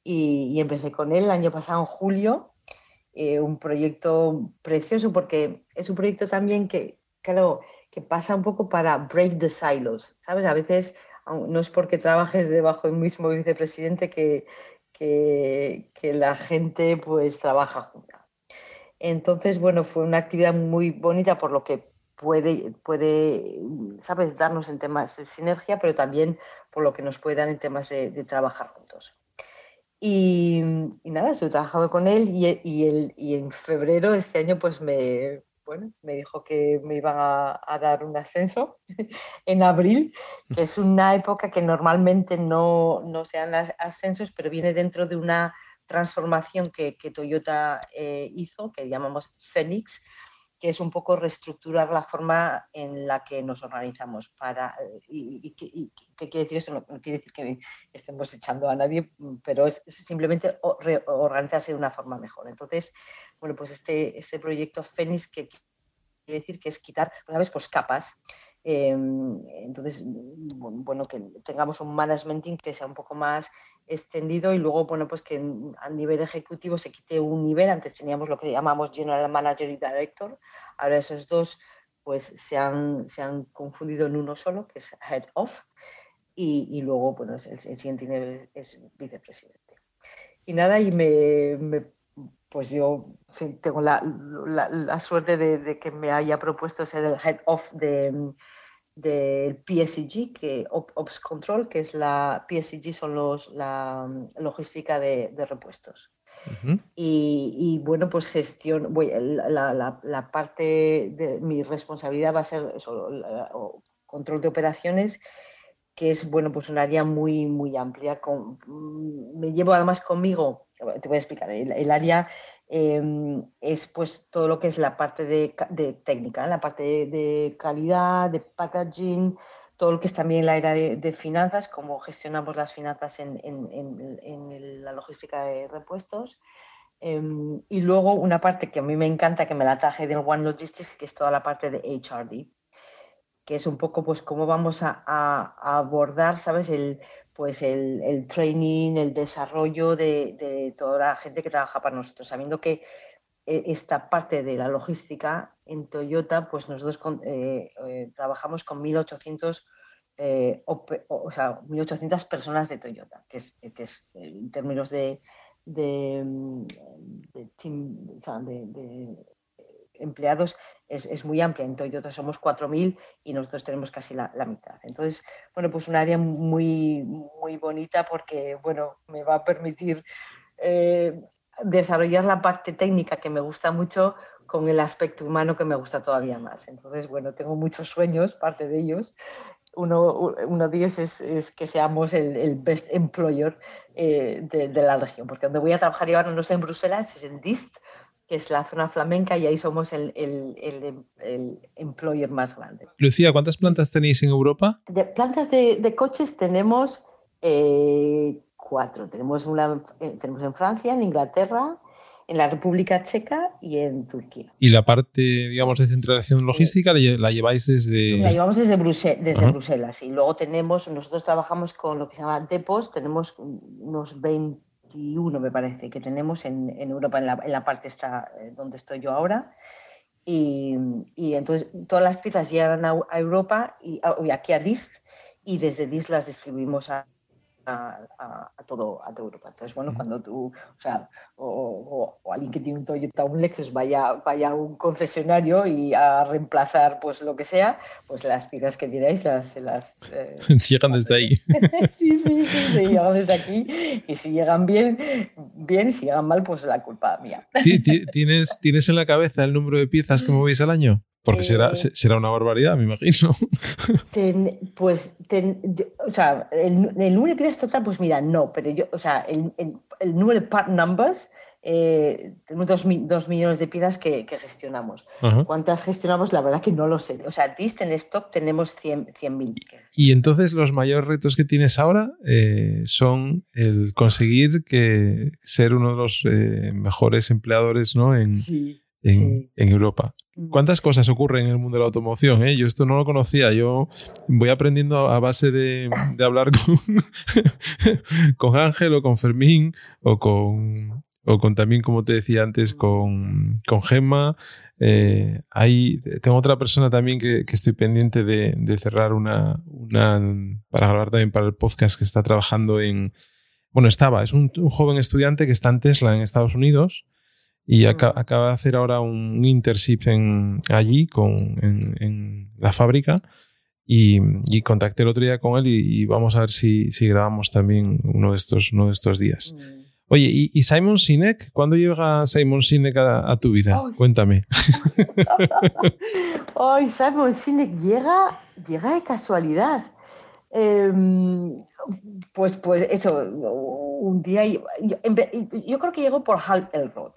C: Y, y, empecé con él el año pasado, en julio, eh, un proyecto precioso porque es un proyecto también que, claro, que pasa un poco para break the silos, ¿sabes? A veces no es porque trabajes debajo del mismo vicepresidente que, que, la gente pues trabaja junta. Entonces, bueno, fue una actividad muy bonita por lo que puede, puede, ¿sabes?, darnos en temas de sinergia, pero también por lo que nos puede dar en temas de trabajar juntos. Y, nada, estoy trabajando con él y, y, el, y, en febrero de este año pues me, bueno, me dijo que me iban a, dar un ascenso [laughs] en abril, que es una época que normalmente no, no se dan ascensos, pero viene dentro de una transformación que, Toyota eh, hizo, que llamamos Phoenix, que es un poco reestructurar la forma en la que nos organizamos. Para, y, qué quiere decir esto? No, quiere decir que estemos echando a nadie, pero es, simplemente organizarse de una forma mejor. Entonces, bueno, pues este, este proyecto Fénix, que quiere decir que es quitar, una vez, pues capas. Em, entonces, bueno, que tengamos un management que sea un poco más extendido y luego, bueno, pues que a nivel ejecutivo se quite un nivel. Antes teníamos lo que llamamos General Manager y Director. Ahora esos dos pues se han, se han confundido en uno solo, que es Head of. Y, luego, bueno, el, siguiente nivel es vicepresidente. Y nada, y me, pues yo tengo la, la, suerte de, de, que me haya propuesto ser el Head of de del PSG, que Ops Control, que es la PSG son los la logística de, repuestos. y, bueno, pues gestión, voy, la, la, parte de mi responsabilidad va a ser eso, control de operaciones, que es bueno, pues un área muy, muy amplia. Con, me llevo además conmigo, te voy a explicar, el área Em, es pues todo lo que es la parte de, técnica, la parte de, calidad, de packaging, todo lo que es también la era de, finanzas, cómo gestionamos las finanzas en, la logística de repuestos. Em, y luego una parte que a mí me encanta, que me la traje del One Logistics, que es toda la parte de HRD, que es un poco pues cómo vamos a, a abordar, ¿sabes? El, pues el, training, el desarrollo de, toda la gente que trabaja para nosotros, sabiendo que eh, esta parte de la logística en Toyota, pues nosotros eh, eh, trabajamos con 1.800 o sea, 1.800 personas de Toyota, que es, que es en términos de, de, team, de, empleados es, es, muy amplia. En Toyota somos 4.000 y nosotros tenemos casi la, mitad. Entonces, bueno, pues un área muy, muy bonita porque, bueno, me va a permitir eh, desarrollar la parte técnica que me gusta mucho con el aspecto humano que me gusta todavía más. Entonces, bueno, tengo muchos sueños, parte de ellos. Uno, uno de ellos es, es que seamos el, el best employer eh, de, de, la región, porque donde voy a trabajar yo ahora no es en Bruselas, es en DIST, que es la zona flamenca, y ahí somos el, employer más grande.
A: Lucía, ¿cuántas plantas tenéis en Europa?
C: De plantas de, coches tenemos eh, cuatro. Tenemos, una, eh, tenemos en Francia, en Inglaterra, en la República Checa y en Turquía.
A: ¿Y la parte, digamos, de centralización logística la lleváis desde...?
C: La llevamos desde, desde Bruselas y luego tenemos, nosotros trabajamos con lo que se llama depos, tenemos unos 21, me parece, que tenemos en, Europa, en la, parte esta, eh, donde estoy yo ahora. Y, entonces todas las piezas llegan a, Europa y, aquí a DIST y desde DIST las distribuimos a, a, todo, a toda Europa. Entonces, bueno, cuando tú, o sea, o, alguien que tiene un Toyota un Lexus vaya, vaya a un concesionario y a reemplazar pues lo que sea, pues las piezas que tiráis las... las
A: eh, [laughs] llegan desde ahí. [laughs]
C: sí, sí, sí, llegan desde aquí y si llegan bien, bien, si llegan mal, pues la culpa mía.
A: ¿Tienes, ¿Tienes en la cabeza el número de piezas que movéis al año? Porque será, eh, será una barbaridad, me imagino. [laughs]
C: pues, o sea, el, número de piezas total, pues mira, no, pero yo, o sea, el, número de part numbers, eh, tenemos dos, millones de piezas que, gestionamos. ¿Cuántas gestionamos? La verdad que no lo sé. O sea, dist en stock tenemos 100.000 mil
A: Y entonces los mayores retos que tienes ahora eh, son el conseguir que ser uno de los mejores empleadores ¿no? en, en, Europa. ¿Cuántas cosas ocurren en el mundo de la automoción? Eh? Yo esto no lo conocía. Yo voy aprendiendo a base de, hablar [laughs] con, Ángel o con Fermín o con, o con también, como te decía antes, con, con Gemma. Eh, tengo otra persona también que, estoy pendiente de, cerrar una, para grabar también para el podcast que está trabajando en, bueno, estaba, es un joven estudiante que está en Tesla en Estados Unidos y acaba de hacer ahora un internship en, allí con, en, la fábrica. Y, y, contacté el otro día con él y, vamos a ver si, si, grabamos también uno de estos, uno de estos días. Mm. Oye, ¿y, Simon Sinek? ¿Cuándo llega Simon Sinek a, tu vida? Cuéntame. [laughs]
C: Hoy Simon Sinek llega, llega de casualidad. Em, pues, pues eso, un día, yo, yo, creo que llegó por Hal Elrod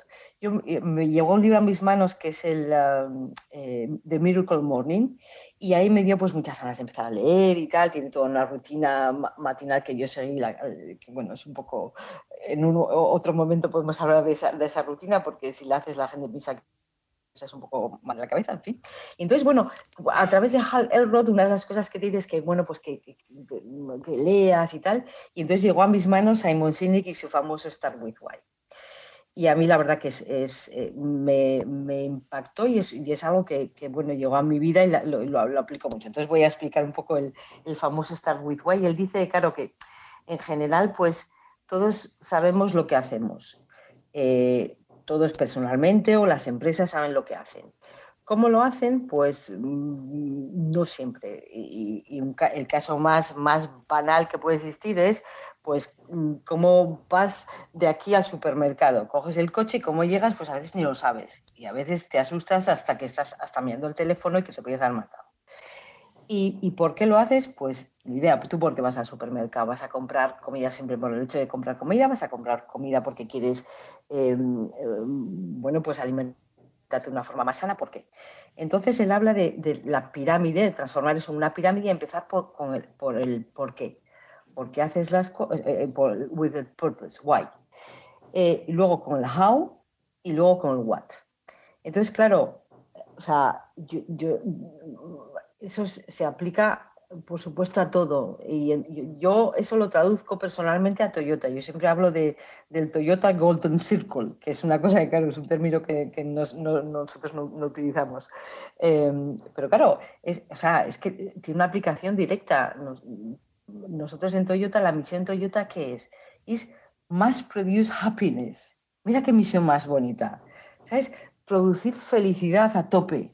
C: me llegó un libro a mis manos que es el um, eh, The Miracle Morning y ahí me dio pues muchas ganas de empezar a leer y tal. Tiene toda una rutina matinal que yo seguí, eh, que bueno, es un poco, en un, otro momento podemos hablar de esa, de esa, rutina porque si la haces la gente piensa que es un poco mal la cabeza, en fin. Entonces, bueno, a través de Hal Elrod, una de las cosas que dices es que, bueno, pues que, que, leas y tal. Y entonces llegó a mis manos Simon Sinek y su famoso Start With Why y a mí la verdad que es, eh, me, impactó y es, y es algo que, bueno, llegó a mi vida y lo, lo, aplico mucho. Entonces voy a explicar un poco el, el famoso Start With Why. Él dice, claro, que en general, pues todos sabemos lo que hacemos. Eh, todos personalmente o las empresas saben lo que hacen. ¿Cómo lo hacen? Pues mm, no siempre. Y el caso más, más banal que puede existir es pues mm, cómo vas de aquí al supermercado. Coges el coche y cómo llegas, pues a veces ni lo sabes. Y a veces te asustas hasta que estás hasta mirando el teléfono y que te puedes dar matado. ¿Y, por qué lo haces? Pues ni idea, tú porque vas al supermercado, vas a comprar comida siempre por el hecho de comprar comida, vas a comprar comida porque quieres, em, em, bueno, pues alimentarte de una forma más sana, ¿por qué? Entonces él habla de, la pirámide, de transformar eso en una pirámide y empezar por, el, por el por qué porque haces las cosas, eh, eh, with the purpose, why. Eh, y luego con el how y luego con el what. Entonces, claro, o sea, yo, eso se aplica, por supuesto, a todo. Y yo eso lo traduzco personalmente a Toyota. Yo siempre hablo de, del Toyota Golden Circle, que es una cosa que, claro, es un término que, nosotros no, utilizamos. Em, pero claro, es, o sea, es que tiene una aplicación directa nosotros en Toyota, la misión Toyota, ¿qué es? Es mass produce happiness. Mira qué misión más bonita. ¿Sabes? Producir felicidad a tope.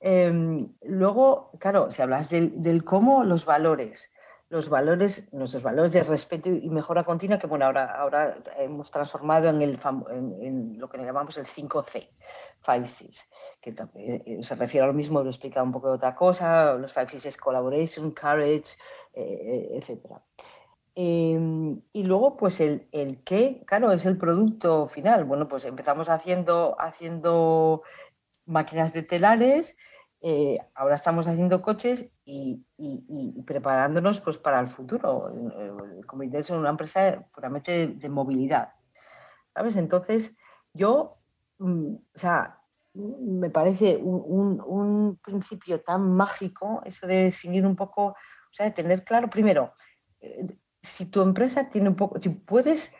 C: Em, luego, claro, si hablas del, cómo, los valores. Los valores, nuestros valores de respeto y mejora continua, que bueno, ahora, ahora hemos transformado en, el, lo que llamamos el 5C, 5Cs, que eh, eh, se refiere a lo mismo, lo explica un poco de otra cosa. Los 5Cs es collaboration, courage, eh, etcétera. Em, y luego, pues el, el, qué, claro, es el producto final. Bueno, pues empezamos haciendo, haciendo máquinas de telares, eh, ahora estamos haciendo coches y, preparándonos pues para el futuro. Como es una empresa puramente de, movilidad. ¿Sabes? Entonces, yo, mm, o sea, me parece un, principio tan mágico eso de definir un poco, o sea, de tener claro, primero, eh, si tu empresa tiene un poco, si puedes,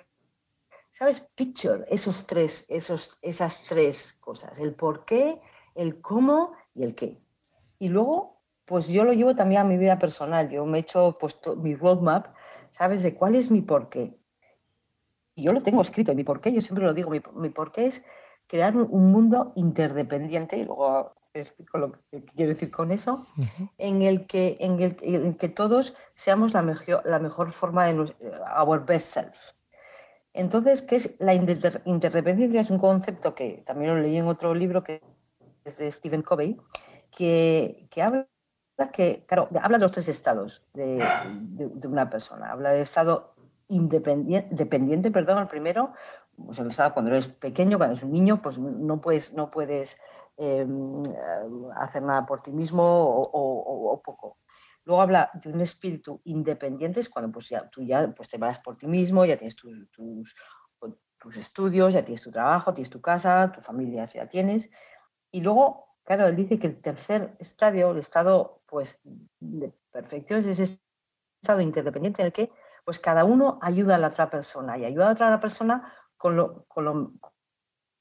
C: ¿sabes? Picture esos tres, esos, esas tres cosas, el por qué, el cómo y el qué. Y luego, pues yo lo llevo también a mi vida personal, yo me he hecho pues, mi roadmap, ¿sabes? De cuál es mi por qué. Y yo lo tengo escrito, mi por qué, yo siempre lo digo, mi, mi por qué es crear un mundo interdependiente, y luego explico lo que quiero decir con eso, en, el que, en, el, que todos seamos la mejor, la mejor forma de our best self. Entonces, ¿qué es la interdependencia? Es un concepto que también lo leí en otro libro que es de Stephen Covey, que, que habla que, claro, habla de los tres estados de, de, una persona. Habla del estado independiente, dependiente, perdón, el primero, pues cuando eres pequeño, cuando eres un niño, pues no puedes, no puedes em, hacer nada por ti mismo o, poco. Luego habla de un espíritu independiente, es cuando pues ya, tú ya pues te vas por ti mismo, ya tienes tus, tus, estudios, ya tienes tu trabajo, tienes tu casa, tu familia si la tienes. Y luego, claro, él dice que el tercer estadio, el estado pues de perfección, es ese estado interdependiente en el que pues cada uno ayuda a la otra persona y ayuda a otra persona con lo, con lo,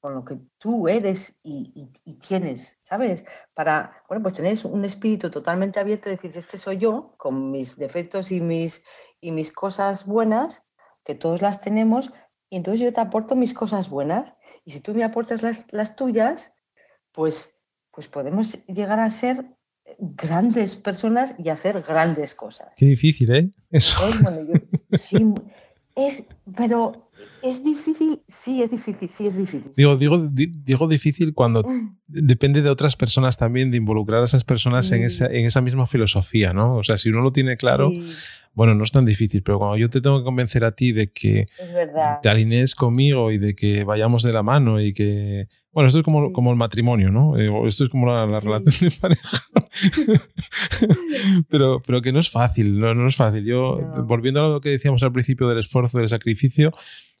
C: con lo que tú eres y, tienes, ¿sabes? Para, bueno, pues tener un espíritu totalmente abierto y decir, este soy yo, con mis defectos y mis, y mis cosas buenas, que todos las tenemos, y entonces yo te aporto mis cosas buenas, y si tú me aportas las, las tuyas, pues, pues podemos llegar a ser grandes personas y hacer grandes cosas.
A: Qué difícil, ¿eh?
C: Eso. [laughs] sí, es, pero es difícil, sí, es difícil, sí, es difícil.
A: Digo, digo, digo difícil cuando mm. depende de otras personas también, de involucrar a esas personas en, esa, en esa misma filosofía, ¿no? O sea, si uno lo tiene claro, bueno, no es tan difícil, pero cuando yo te tengo que convencer a ti de que te alinees conmigo y de que vayamos de la mano y que bueno, esto es como, como el matrimonio, ¿no? Eh, esto es como la, relación de pareja. [laughs] pero, pero que no es fácil, no, no es fácil. Yo, volviendo a lo que decíamos al principio del esfuerzo, del sacrificio,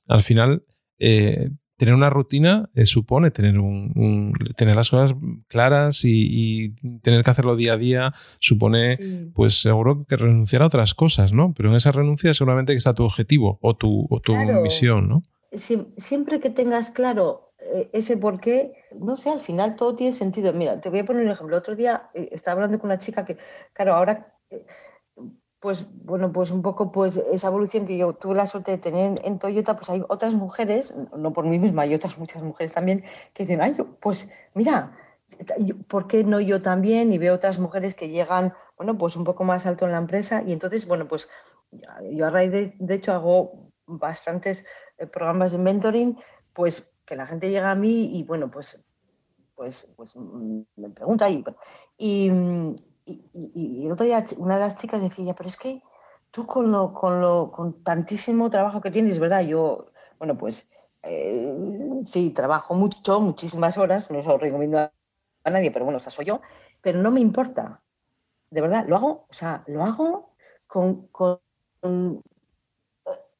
A: al final, eh, tener una rutina eh, supone tener, un, tener las cosas claras y, tener que hacerlo día a día supone, pues seguro que renunciar a otras cosas, ¿no? Pero en esa renuncia seguramente que está tu objetivo o tu, o tu misión, ¿no?
C: siempre que tengas claro ese por qué, no sé, al final todo tiene sentido. Mira, te voy a poner un ejemplo. otro día eh, estaba hablando con una chica que, claro, ahora, eh, pues bueno, pues un poco pues esa evolución que yo tuve la suerte de tener en Toyota, pues hay otras mujeres, no por mí misma, hay otras muchas mujeres también, que dicen, ay, pues mira, ¿por qué no yo también? Y veo otras mujeres que llegan, bueno, pues un poco más alto en la empresa y entonces, bueno, pues yo a raíz de, de hecho hago bastantes programas de mentoring, pues que la gente llega a mí y bueno, pues, pues, pues mm, me pregunta y, y, y, el otro día una de las chicas decía, pero es que tú con lo, con lo, con tantísimo trabajo que tienes, ¿verdad? Yo, bueno, pues eh, sí, trabajo mucho, muchísimas horas, no lo recomiendo a nadie, pero bueno, o sea, soy yo, pero no me importa. De verdad, lo hago, o sea, lo hago con, con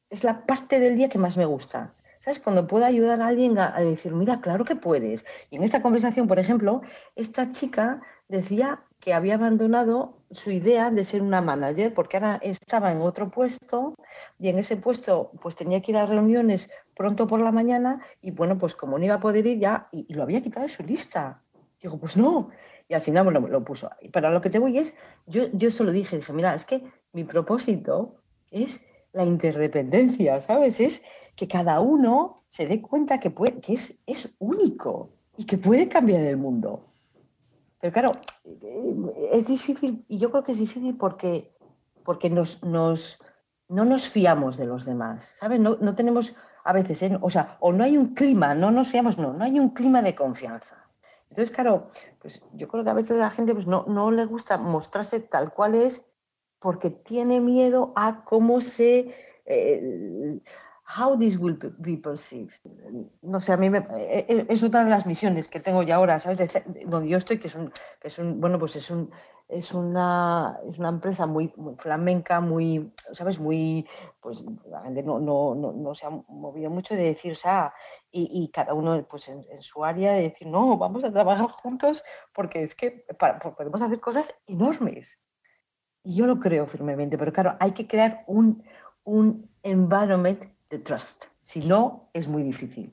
C: es la parte del día que más me gusta. ¿Sabes? Cuando puedo ayudar a alguien a, decir, mira, claro que puedes. Y en esta conversación, por ejemplo, esta chica decía que había abandonado su idea de ser una manager porque ahora estaba en otro puesto y en ese puesto pues tenía que ir a reuniones pronto por la mañana y bueno, pues como no iba a poder ir ya y, lo había quitado de su lista. Digo, pues no. Y al final, bueno, lo puso. Para lo que te voy es, yo, yo solo dije, dije, mira, es que mi propósito es la interdependencia, ¿sabes? Es que cada uno se dé cuenta que, puede, que es, es único y que puede cambiar el mundo. Pero claro, eh, es difícil, y yo creo que es difícil porque, porque nos, nos, no nos fiamos de los demás, ¿sabes? No, no tenemos a veces, ¿eh? o sea, o no hay un clima, no nos fiamos, no, no hay un clima de confianza. Entonces, claro, pues yo creo que a veces la gente pues, no, no le gusta mostrarse tal cual es porque tiene miedo a cómo se... Eh, how this will be perceived. No sé, a mí me, e, e, es otra de las misiones que tengo ya ahora, ¿sabes? donde yo estoy, que es un, que es un, bueno, pues es un, es una, es una empresa muy, flamenca, muy, ¿sabes? Muy, pues la gente no, no, no, se ha movido mucho de decir, o sea, y, cada uno pues en, su área de decir, no, vamos a trabajar juntos porque es que podemos hacer cosas enormes. Y yo lo creo firmemente, pero claro, hay que crear un, un environment de trust. Si no, es muy difícil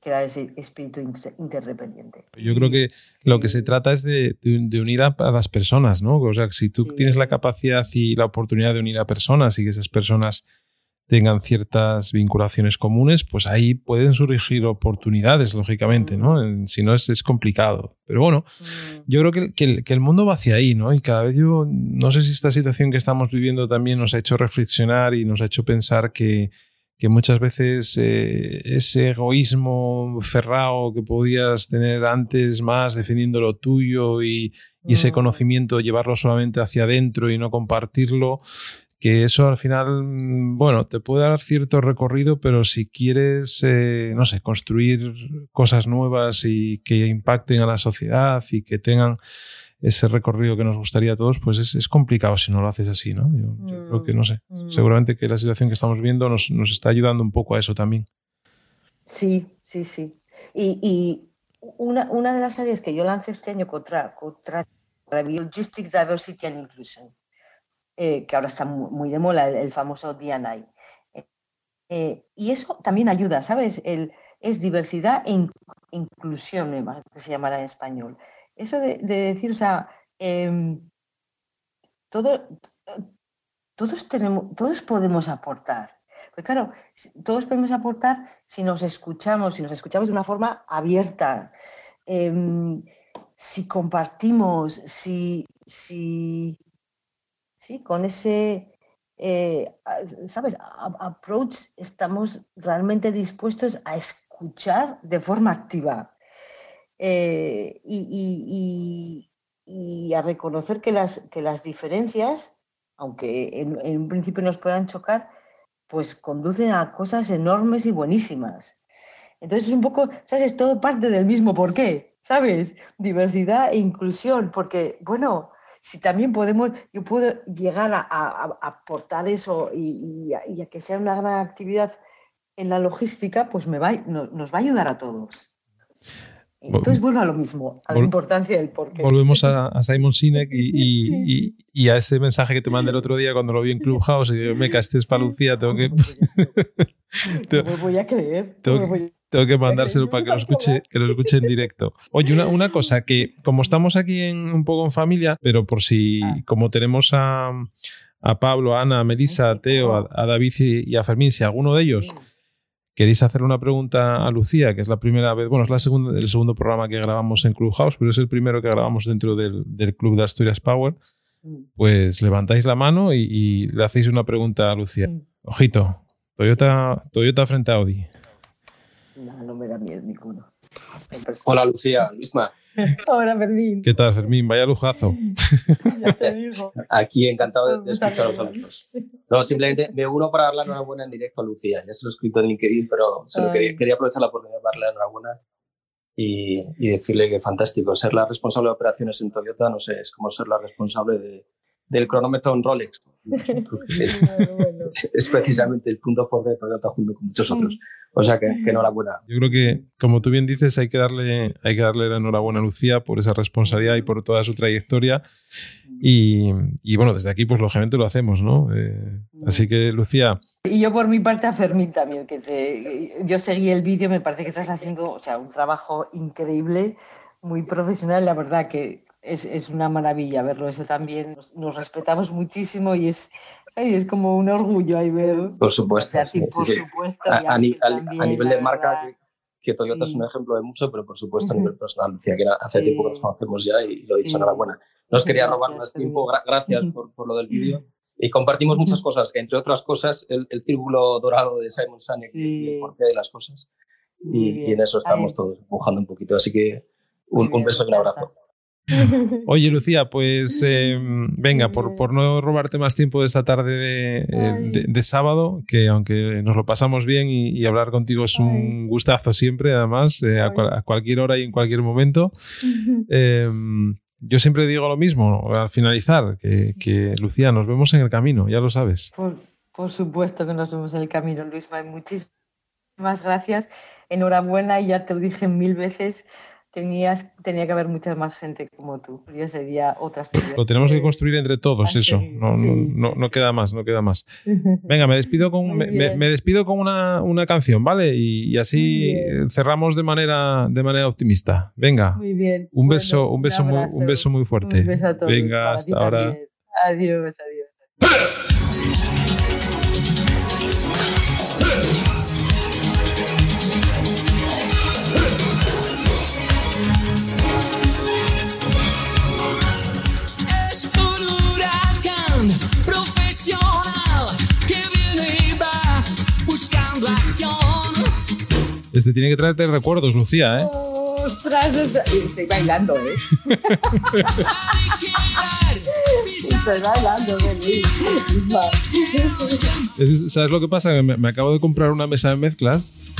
C: crear ese espíritu interdependiente.
A: Yo creo que lo que se trata es de, unir a, las personas, ¿no? O sea, si tú tienes la capacidad y la oportunidad de unir a personas y que esas personas tengan ciertas vinculaciones comunes, pues ahí pueden surgir oportunidades, lógicamente, ¿no? Mm. Si no es, es complicado. Pero bueno, mm. yo creo que, que, el, mundo va hacia ahí, ¿no? Y cada vez yo, no sé si esta situación que estamos viviendo también nos ha hecho reflexionar y nos ha hecho pensar que, que muchas veces eh, ese egoísmo cerrado que podías tener antes más defendiendo lo tuyo y, y ese mm. conocimiento llevarlo solamente hacia adentro y no compartirlo, que eso al final, mm, bueno, te puede dar cierto recorrido, pero si quieres, eh, no sé, construir cosas nuevas y que impacten a la sociedad y que tengan ese recorrido que nos gustaría a todos, pues es, complicado si no lo haces así, ¿no? Yo, creo que, no sé, mm, mm. seguramente que la situación que estamos viendo nos, está ayudando un poco a eso también.
C: Sí, sí, sí. Y, una, una, de las áreas que yo lancé este año contra, contra Logistics, Diversity and Inclusion, eh, que ahora está muy, de mola, el, famoso DNI. Eh, y eso también ayuda, ¿sabes? El, es diversidad e inclusión, que se llamará en español. Eso de, decir, o sea, todo, todos, tenemos, todos podemos aportar. Pues claro, todos podemos aportar si nos escuchamos, si nos escuchamos de una forma abierta, em, si compartimos, si, si, ¿sí? Con ese, eh, ¿sabes? approach estamos realmente dispuestos a escuchar de forma activa eh, y, a reconocer que las, que las diferencias, aunque en, un principio nos puedan chocar, pues conducen a cosas enormes y buenísimas. Entonces es un poco, ¿sabes? Es todo parte del mismo por qué, ¿sabes? Diversidad e inclusión, porque, bueno, si también podemos, yo puedo llegar a, aportar eso y, a, que sea una gran actividad en la logística, pues me va, nos va a ayudar a todos. Entonces vuelvo a lo mismo, a la importancia del porqué.
A: Volvemos a, Simon Sinek [laughs] y, a ese mensaje que te mandé el otro día cuando lo vi en Clubhouse y digo, me castes para Lucía, tengo que... [laughs]
C: no me voy a creer.
A: Tengo que mandárselo para que lo escuche, que lo escuche en directo. Oye, una, una cosa que como estamos aquí en, un poco en familia, pero por si ah. como tenemos a, a Pablo, a Ana, a Melissa, a Teo, a, David y, a Fermín, si alguno de ellos queréis hacer una pregunta a Lucía, que es la primera vez, bueno, es la segunda, el segundo programa que grabamos en Clubhouse, pero es el primero que grabamos dentro del, del Club de Asturias Power, mm. pues levantáis la mano y, le hacéis una pregunta a Lucía. Mm. Ojito, Toyota, Toyota frente a Audi.
C: No, no me da miedo ninguno.
D: Hola Lucía, Luisma. [laughs]
C: Hola Fermín.
A: ¿Qué tal Fermín? Vaya lujazo. [laughs]
C: ya te digo.
D: Aquí encantado de, escucharos a los dos. No, simplemente me uno para darle enhorabuena en directo a Lucía. Ya se lo he escrito en LinkedIn, pero solo quería, quería, aprovechar la oportunidad de darle enhorabuena y, y, decirle que fantástico. Ser la responsable de operaciones en Toyota, no sé, es como ser la responsable de, del cronómetro en Rolex. [laughs] [laughs] Es precisamente el punto fuerte de Toyota junto con muchos otros. O sea que, que, enhorabuena.
A: Yo creo que, como tú bien dices, hay que darle, hay que darle la enhorabuena a Lucía por esa responsabilidad y por toda su trayectoria. Y, y bueno, desde aquí, pues lógicamente lo hacemos, ¿no? Eh, así que, Lucía.
C: Y yo por mi parte a Fermín también, que se, yo seguí el vídeo, me parece que estás haciendo o sea, un trabajo increíble, muy profesional, la verdad que es, es, una maravilla verlo eso también. Nos, respetamos muchísimo y es, es como un orgullo ahí ver.
D: Por supuesto. a, nivel de marca, que, Toyota es un ejemplo de mucho, pero por supuesto a nivel personal. Decía que hace tiempo que nos conocemos ya y, lo he dicho, enhorabuena. No os quería robar más tiempo, gracias por, por, lo del vídeo. Y compartimos muchas [laughs] cosas, entre otras cosas el, el círculo dorado de Simon Sinek y el porqué de las cosas. Y, y, en eso estamos todos empujando un poquito. Así que un, un beso y un abrazo. [laughs]
A: Oye, Lucía, pues em, venga, por, por, no robarte más tiempo de esta tarde de, eh, sábado, que aunque nos lo pasamos bien y, hablar contigo es un gustazo siempre, además, eh, a, cualquier hora y en cualquier momento. Em, yo siempre digo lo mismo al finalizar, que, Lucía, nos vemos en el camino, ya lo sabes.
C: Por, supuesto que nos vemos en el camino, Luis. Muchísimas gracias. Enhorabuena, y ya te lo dije mil veces tenías, tenía que haber mucha más gente como tú. Ya sería otra
A: Lo tenemos que construir entre todos, eso. No, no, no, queda más, no queda más. [laughs] Venga, me despido con, me, despido con una, una canción, ¿vale? Y, así cerramos de manera, de manera optimista. Venga.
C: Muy bien.
A: Un beso, un beso, muy, un beso muy fuerte.
C: Un beso a todos.
A: Venga, hasta ahora.
C: Adiós, adiós.
A: Este tiene que traerte recuerdos, Lucía, ¿eh?
C: Ostras, estoy bailando, ¿eh? estoy bailando,
A: ¿Sabes lo que pasa? Me, acabo de comprar una mesa de mezclas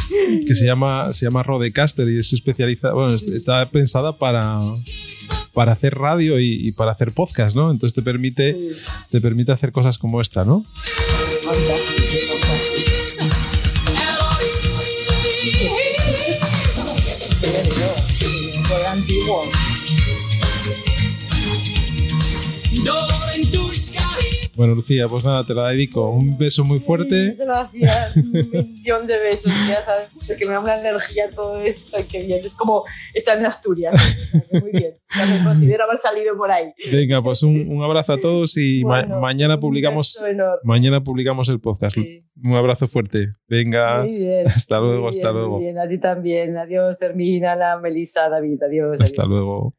A: que se llama, se llama Rodecaster y es especializada, bueno, está pensada para, para hacer radio y, para hacer podcast, ¿no? Entonces te permite, te permite hacer cosas como esta, ¿no? Bueno, Lucía, pues nada, te la dedico. Un beso muy fuerte. [laughs]
C: Gracias, un millón de besos. Ya sabes, que me da una energía todo esto. Que bien, es como estar en Asturias. muy bien. Ya me considero haber salido por ahí.
A: Venga, pues un, abrazo a todos y mañana publicamos mañana publicamos el podcast. Un abrazo fuerte. Venga.
C: Muy bien, [laughs]
A: hasta luego, hasta luego.
C: Muy bien, a ti también. Adiós, termina la Melissa, David. Adiós.
A: Hasta luego.